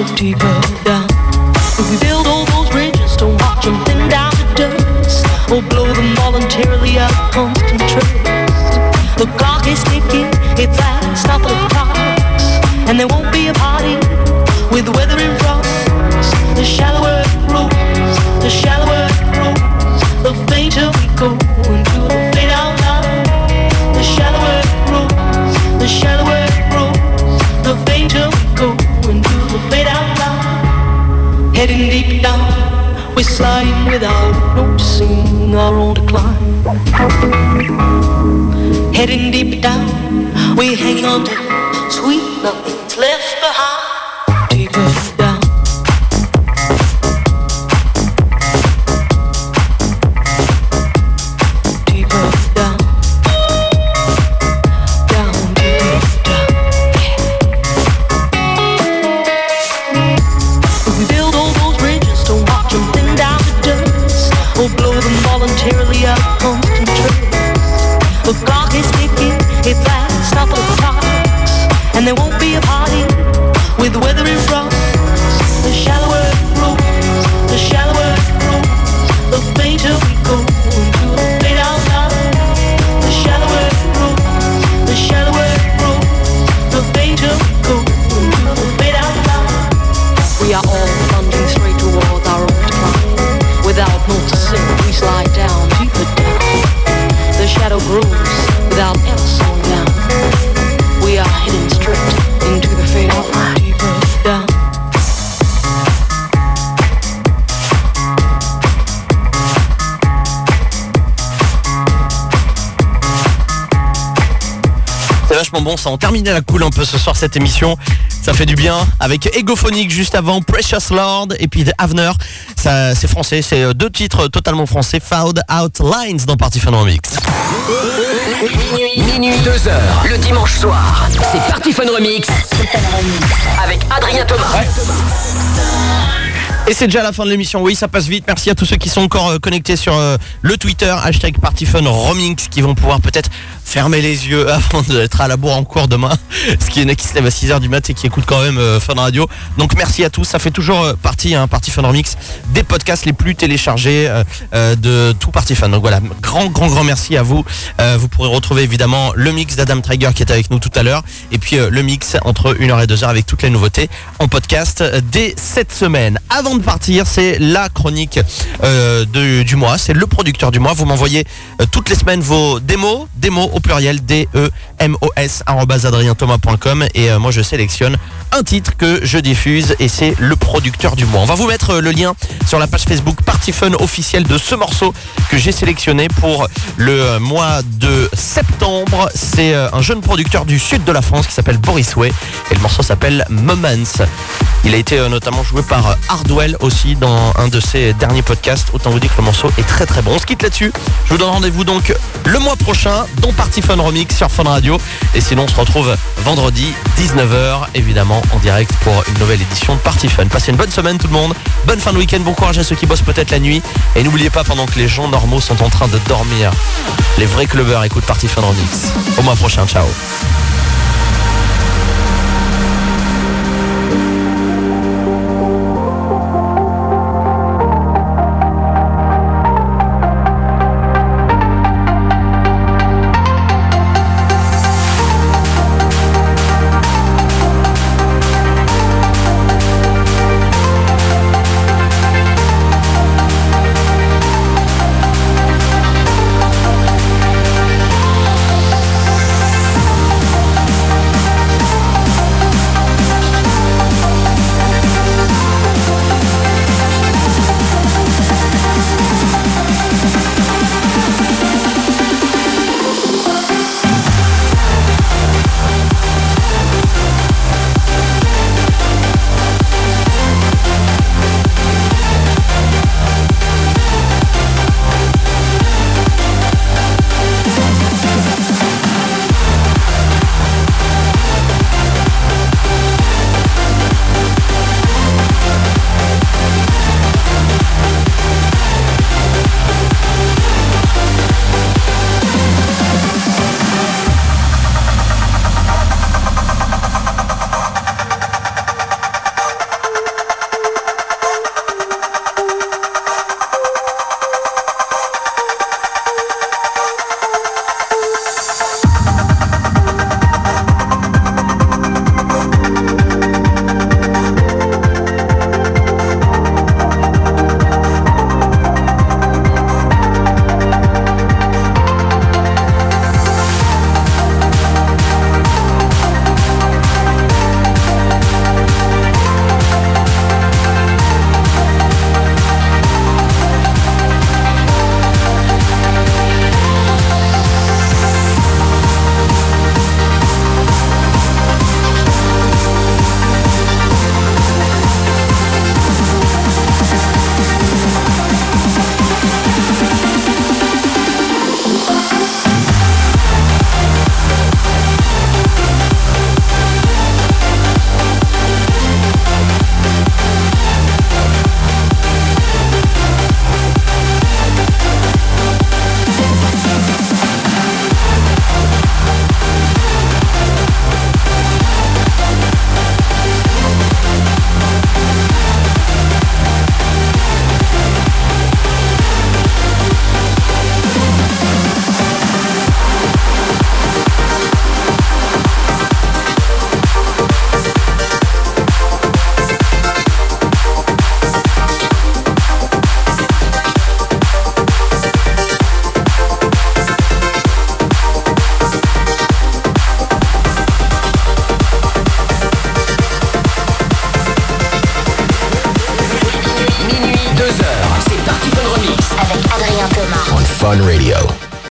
it's deeper. En terminait la cool un peu ce soir cette émission. Ça fait du bien avec Egophonic juste avant, Precious Lord et puis The Avener. Ça c'est français, c'est euh, deux titres totalement français, Found Out Lines dans Party Fun Remix. Minuit, minuit, 2 heures, le dimanche soir. C'est Party Fun Remix. Avec Adrien Thomas. Et c'est déjà la fin de l'émission, oui ça passe vite, merci à tous ceux qui sont encore euh, connectés sur euh, le Twitter, hashtag PartyFunRomix, qui vont pouvoir peut-être fermer les yeux [LAUGHS] avant d'être à la bourre en cours demain, ce qui est qui se lève à 6h du mat et qui écoute quand même euh, Fun Radio. Donc merci à tous, ça fait toujours euh, partie, hein, Party Fun Remix, des podcasts les plus téléchargés euh, euh, de tout Party Fun. Donc voilà, grand grand grand merci à vous. Euh, vous pourrez retrouver évidemment le mix d'Adam Traeger qui est avec nous tout à l'heure, et puis le mix entre 1h et 2h avec toutes les nouveautés en podcast dès cette semaine. Avant de partir, c'est la chronique du mois, c'est le producteur du mois. Vous m'envoyez toutes les semaines vos démos, démos au pluriel, D-E-M-O-S, adrienthomas.com et moi je sélectionne un titre que je diffuse et c'est le producteur du mois. On va vous mettre le lien sur la page Facebook Party Fun officielle de ce morceau que j'ai sélectionné pour le mois de septembre. C'est euh, un jeune producteur du sud de la France qui s'appelle Boris Way et le morceau s'appelle Moments. Il a été euh, notamment joué par euh, Hardwell aussi dans un de ses derniers podcasts. Autant vous dire que le morceau est très très bon. On se quitte là-dessus. Je vous donne rendez-vous donc le mois prochain dans Party Fun Remix sur Fun Radio. Et sinon, on se retrouve vendredi 19h évidemment en direct pour une nouvelle édition de Party Fun. Passez une bonne semaine tout le monde. Bonne fin de week-end. Courage à ceux qui bossent peut-être la nuit. Et n'oubliez pas pendant que les gens normaux sont en train de dormir, les vrais clubbers écoutent Party Fun Remix. Au mois prochain. Ciao.